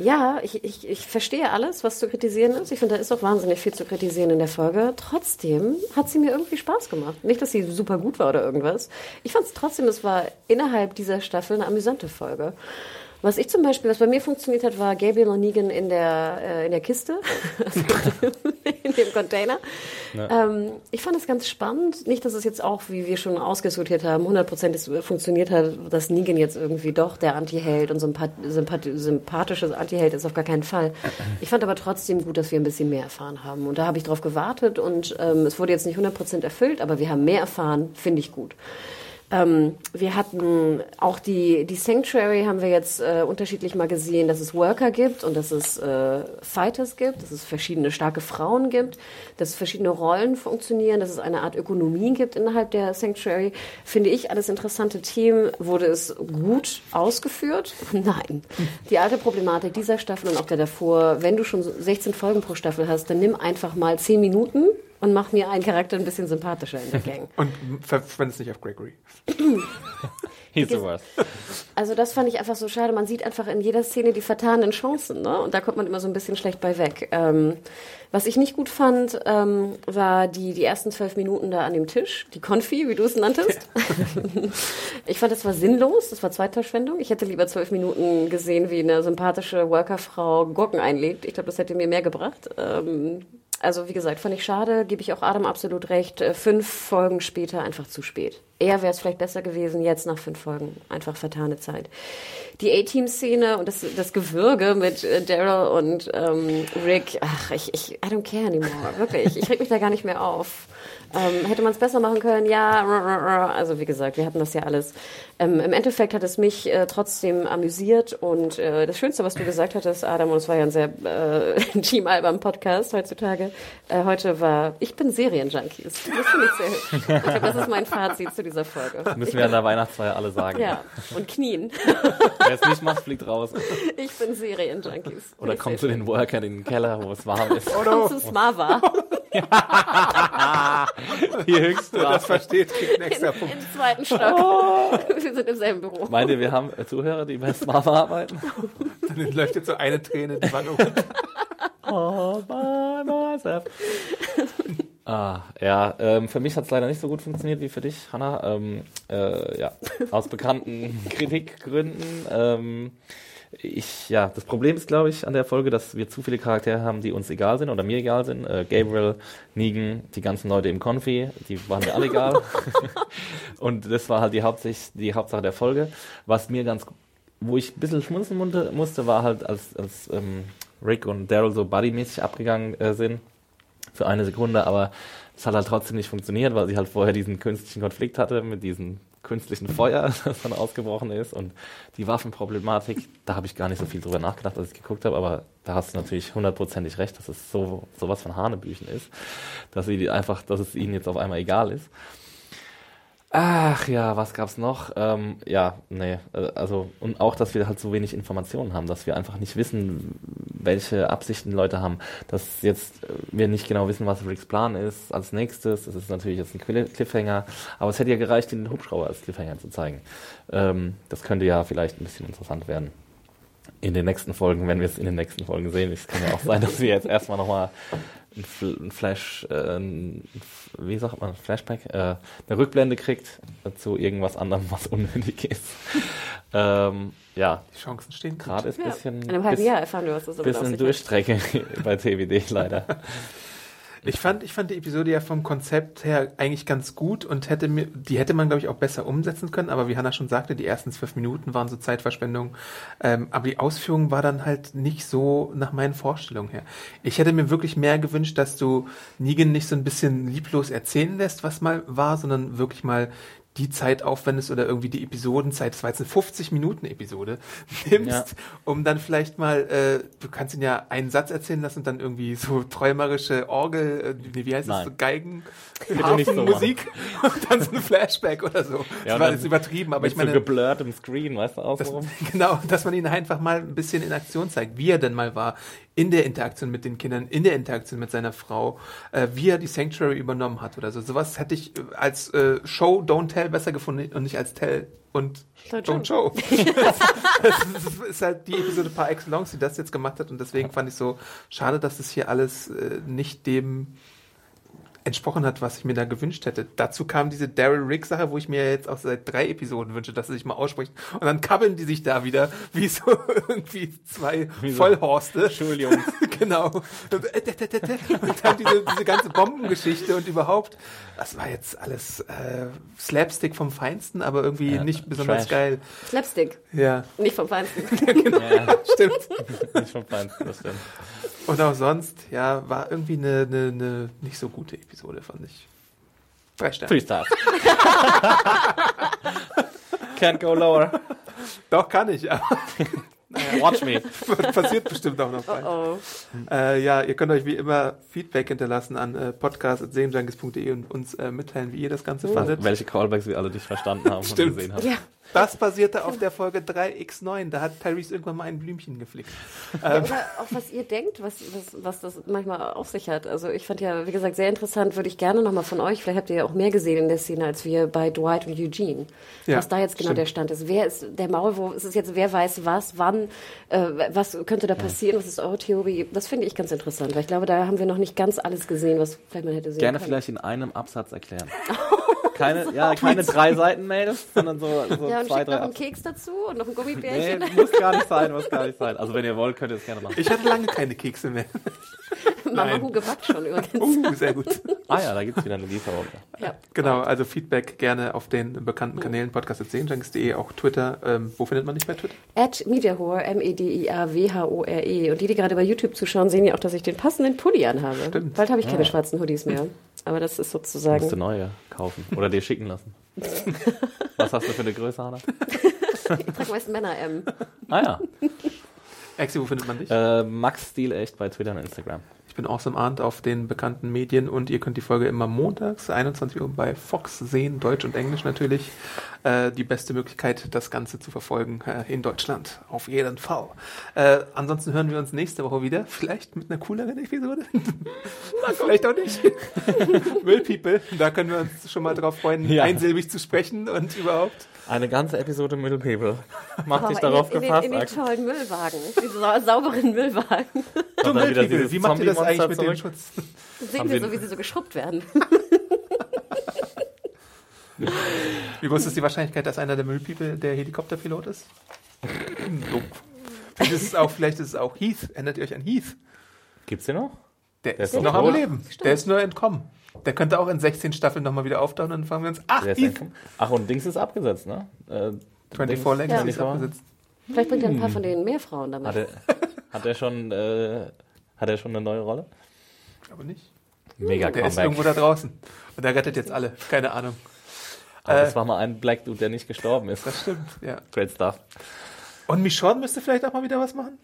ja, ich, ich, ich verstehe alles, was zu kritisieren ist. Ich finde, da ist auch wahnsinnig viel zu kritisieren in der Folge. Trotzdem hat sie mir irgendwie Spaß gemacht. Nicht, dass sie super gut war oder irgendwas. Ich fand es trotzdem, es war innerhalb dieser Staffel eine amüsante Folge. Was ich zum Beispiel, was bei mir funktioniert hat, war Gabriel und Negan in der, äh, in der Kiste, also in dem Container. Ähm, ich fand es ganz spannend. Nicht, dass es jetzt auch, wie wir schon ausdiskutiert haben, hundertprozentig funktioniert hat, dass Negan jetzt irgendwie doch der Anti-Held und sympath sympath sympathisches Anti-Held ist auf gar keinen Fall. Ich fand aber trotzdem gut, dass wir ein bisschen mehr erfahren haben. Und da habe ich drauf gewartet und ähm, es wurde jetzt nicht 100% erfüllt, aber wir haben mehr erfahren, finde ich gut. Ähm, wir hatten auch die, die Sanctuary haben wir jetzt äh, unterschiedlich mal gesehen, dass es Worker gibt und dass es äh, Fighters gibt, dass es verschiedene starke Frauen gibt, dass verschiedene Rollen funktionieren, dass es eine Art Ökonomie gibt innerhalb der Sanctuary. Finde ich alles interessante Themen. Wurde es gut ausgeführt? Nein. Die alte Problematik dieser Staffel und auch der davor, wenn du schon so 16 Folgen pro Staffel hast, dann nimm einfach mal 10 Minuten und mach mir einen Charakter ein bisschen sympathischer in der Gang. Und verschwende es nicht auf Gregory. He's the worst. Also das fand ich einfach so schade. Man sieht einfach in jeder Szene die vertanen Chancen, ne? Und da kommt man immer so ein bisschen schlecht bei weg. Ähm, was ich nicht gut fand, ähm, war die, die ersten zwölf Minuten da an dem Tisch, die Konfi, wie du es nanntest. ich fand, das war sinnlos, das war Zeitverschwendung. Ich hätte lieber zwölf Minuten gesehen, wie eine sympathische Workerfrau Gurken einlegt. Ich glaube, das hätte mir mehr gebracht. Ähm, also wie gesagt, fand ich schade, gebe ich auch Adam absolut recht. Äh, Fünf Folgen später einfach zu spät. Eher wäre es vielleicht besser gewesen, jetzt nach fünf Folgen. Einfach vertane Zeit. Die A-Team-Szene und das, das Gewürge mit äh, Daryl und ähm, Rick, ach, ich, ich, I don't care anymore, wirklich. Ich reg mich da gar nicht mehr auf. Ähm, hätte man es besser machen können? Ja, also wie gesagt, wir hatten das ja alles. Ähm, Im Endeffekt hat es mich äh, trotzdem amüsiert und äh, das Schönste, was du gesagt hattest, Adam, und es war ja ein sehr äh, Team Album Podcast heutzutage, äh, heute war, ich bin Serienjunkies. Das finde ich sehr hübsch. Ich glaube, das ist mein Fazit zu dieser Folge. Müssen wir an der Weihnachtsfeier alle sagen. Ja, und knien. Wer es nicht macht, fliegt raus. Ich bin Serienjunkies. Oder kommt zu den Workern in den Keller, wo es warm ist. Komm zu Smava. Die Höchststrafe. Das versteht, kriegt einen extra Im Punkt. zweiten Stock. Wir sind im selben Büro. Meint ihr, wir haben Zuhörer, die bei Smava arbeiten? Dann läuft jetzt so eine Träne die Wange runter. All by myself. Ah, ja, ähm, für mich hat es leider nicht so gut funktioniert wie für dich, Hanna. Ähm, äh, ja, aus bekannten Kritikgründen. Ähm, ich, ja, das Problem ist, glaube ich, an der Folge, dass wir zu viele Charaktere haben, die uns egal sind oder mir egal sind. Äh, Gabriel, Negan, die ganzen Leute im Konfi, die waren mir alle egal. Und das war halt die, Hauptsicht, die Hauptsache der Folge. Was mir ganz, wo ich ein bisschen schmunzeln musste, war halt, als, als ähm, Rick und Daryl so buddymäßig abgegangen äh, sind für eine Sekunde, aber es hat halt trotzdem nicht funktioniert, weil sie halt vorher diesen künstlichen Konflikt hatte mit diesem künstlichen Feuer, das dann ausgebrochen ist und die Waffenproblematik, da habe ich gar nicht so viel drüber nachgedacht, als ich geguckt habe, aber da hast du natürlich hundertprozentig recht, dass es so sowas von Hanebüchen ist, dass sie einfach, dass es ihnen jetzt auf einmal egal ist. Ach ja, was gab's noch? Ähm, ja, nee, äh, also und auch, dass wir halt so wenig Informationen haben, dass wir einfach nicht wissen, welche Absichten Leute haben, dass jetzt äh, wir nicht genau wissen, was Ricks Plan ist als nächstes. Das ist natürlich jetzt ein Cliff- Cliffhanger, aber es hätte ja gereicht, den Hubschrauber als Cliffhanger zu zeigen. Ähm, das könnte ja vielleicht ein bisschen interessant werden. in den nächsten Folgen, wenn wir es in den nächsten Folgen sehen. Es kann ja auch sein, dass wir jetzt erstmal nochmal ein, Fl ein Flash, äh, ein, wie sagt man, Flashback, äh, eine Rückblende kriegt zu irgendwas anderem, was unnötig ist. ähm, ja, Die Chancen stehen gerade ist ein Ja. bisschen, In einem halben Jahr erfahren wir, was das auf bisschen. Durchstrecke bei TWD leider. Ich fand, ich fand die Episode ja vom Konzept her eigentlich ganz gut und hätte mir, die hätte man, glaube ich, auch besser umsetzen können, aber wie Hannah schon sagte, die ersten zwölf Minuten waren so Zeitverschwendung. Ähm, aber die Ausführung war dann halt nicht so nach meinen Vorstellungen her. Ich hätte mir wirklich mehr gewünscht, dass du Negan nicht so ein bisschen lieblos erzählen lässt, was mal war, sondern wirklich mal die Zeit aufwendest oder irgendwie die Episodenzeit, das war jetzt eine 50-Minuten-Episode, nimmst, Ja. um dann vielleicht mal, äh, du kannst ihn ja einen Satz erzählen lassen und dann irgendwie so träumerische Orgel, äh, wie heißt das, Nein. so Geigen, nicht so Musik und dann so ein Flashback oder so. Ja, das war jetzt übertrieben, aber ich meine, so geblurrtem Screen, weißt du, das, außenrum. genau, dass man ihn einfach mal ein bisschen in Aktion zeigt, wie er denn mal war, in der Interaktion mit den Kindern, in der Interaktion mit seiner Frau, äh, wie er die Sanctuary übernommen hat oder so. Sowas hätte ich äh, als äh, Show Don't Tell besser gefunden und nicht als Tell und Don't Don't Show. das, das ist halt die Episode par excellence, die das jetzt gemacht hat und deswegen fand ich so schade, dass es hier alles äh, nicht dem entsprochen hat, was ich mir da gewünscht hätte. Dazu kam diese Daryl Rick Sache, wo ich mir jetzt auch seit drei Episoden wünsche, dass sie sich mal aussprechen. Und dann kabbeln die sich da wieder wie so irgendwie zwei Wie so Vollhorste. Schuljungs. genau. Und dann diese, diese ganze Bombengeschichte und überhaupt, das war jetzt alles äh, Slapstick vom Feinsten, aber irgendwie Ja, nicht besonders Trash. geil. Slapstick, Ja, nicht vom Feinsten. Ja, stimmt. nicht vom Feinsten, das stimmt. Und auch sonst, ja, war irgendwie eine, eine, eine nicht so gute Episode, fand ich. Drei Sterne. Three stars. Can't go lower. Doch, kann ich, aber Watch me. passiert bestimmt auch noch bald. Oh. Äh, ja, ihr könnt euch wie immer Feedback hinterlassen an äh, podcast.sehenjunkies.de und uns äh, mitteilen, wie ihr das Ganze fandet. Welche Callbacks wir alle nicht verstanden haben Stimmt. und gesehen haben. Ja, Das basierte auf der Folge 3x9. Da hat Tyrese irgendwann mal ein Blümchen geflickt. Ähm, Oder auch was ihr denkt, was, was, was das manchmal auf sich hat. Also ich fand ja, wie gesagt, sehr interessant, würde ich gerne nochmal von euch, vielleicht habt ihr ja auch mehr gesehen in der Szene, als wir bei Dwight und Eugene. Ja, was da jetzt genau stimmt. der Stand ist. Wer ist der Maulwurf? Ist es jetzt, wer weiß was, wann, äh, was könnte da passieren? Was ist eure Theorie? Das finde ich ganz interessant, weil ich glaube, da haben wir noch nicht ganz alles gesehen, was vielleicht man hätte sehen Gerne können. vielleicht in einem Absatz erklären. Keine, ja, keine drei Seiten Mails, sondern so, so Ja, und zwei, drei noch einen. Keks dazu und noch ein Nee, Gummibärchen. muss gar nicht sein, muss gar nicht sein. Also wenn ihr wollt, könnt ihr es gerne machen. ich hatte lange keine Kekse mehr. Mama nein. Hu gebackt schon übrigens. Uh, sehr gut. Ah ja, da gibt's wieder eine Lieferung. Ja. Genau, also Feedback gerne auf den bekannten Kanälen podcast.sehenjunkies.de, auch Twitter. Ähm, wo findet man dich bei Twitter? At Mediahore, M-E-D-I-A-W-H-O-R-E. E. Und die, die gerade bei YouTube zuschauen, sehen ja auch, dass ich den passenden Pulli anhabe. Stimmt. Bald habe ich keine schwarzen Hoodies mehr. Aber das ist Musst du sozusagen. neue kaufen oder dir schicken lassen. Was hast du für eine Größe, Hanna? Ich trage meist Männer M. Ah ja. Exi, wo findet man dich? Äh, Max Stil echt bei Twitter und Instagram. Ich bin Awesome Arndt auf den bekannten Medien und ihr könnt die Folge immer montags, 21 Uhr bei Fox sehen, Deutsch und Englisch natürlich. Äh, die beste Möglichkeit, das Ganze zu verfolgen äh, in Deutschland. Auf jeden Fall. Äh, ansonsten hören wir uns nächste Woche wieder. Vielleicht mit einer cooleren Episode. Vielleicht auch nicht. Will People. Da können wir uns schon mal drauf freuen, Ja. einsilbig zu sprechen und überhaupt. Eine ganze Episode Middle People. Mach dich darauf in, gefasst. in, den, in den tollen Müllwagen. Diese sau sauberen Müllwagen. Du, People, dieses wie macht ihr das eigentlich mit Zombie-Monster dem zurück? Schutz? Sehen Haben wir so, wie sie so geschrubbt werden. Wie groß ist die Wahrscheinlichkeit, dass einer der Müllpeople der Helikopterpilot ist? Vielleicht ist es auch, vielleicht ist es auch Heath. Erinnert ihr euch an Heath? Gibt's den noch? Der, Der ist ist noch am. Leben. Der ist nur entkommen. Der könnte auch in 16 Staffeln nochmal wieder auftauchen und dann fragen wir uns, ach, ist Heath. Ach, und Dings ist abgesetzt, ne? Äh, 24 Dings- Legacy ist 24? abgesetzt. Vielleicht bringt er ein paar von denen mehr Frauen damit. Hat er, hat er schon, äh, hat er schon eine neue Rolle? Aber nicht. Mega Der ist Comeback. irgendwo da draußen. Und der rettet jetzt alle. Keine Ahnung. Aber Äh, das war mal ein Black Dude, der nicht gestorben ist. Das stimmt, ja. Great stuff. Und Michonne müsste vielleicht auch mal wieder was machen.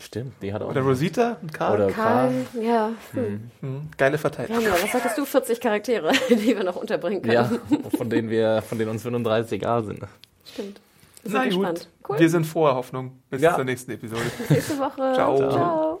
Stimmt, die hat auch. Oder Rosita und Karl. Oder Karl, Karl. ja. Hm. Hm, geile Wir Verteidigung. ja, was sagtest du, 40 Charaktere, die wir noch unterbringen können. Ja, von denen wir, von denen uns 35 egal sind. Stimmt. Wir sind Na gespannt. gut, Cool. wir sind froher Hoffnung. Bis Ja. zur nächsten Episode. Bis nächste Woche. Ciao. Ciao.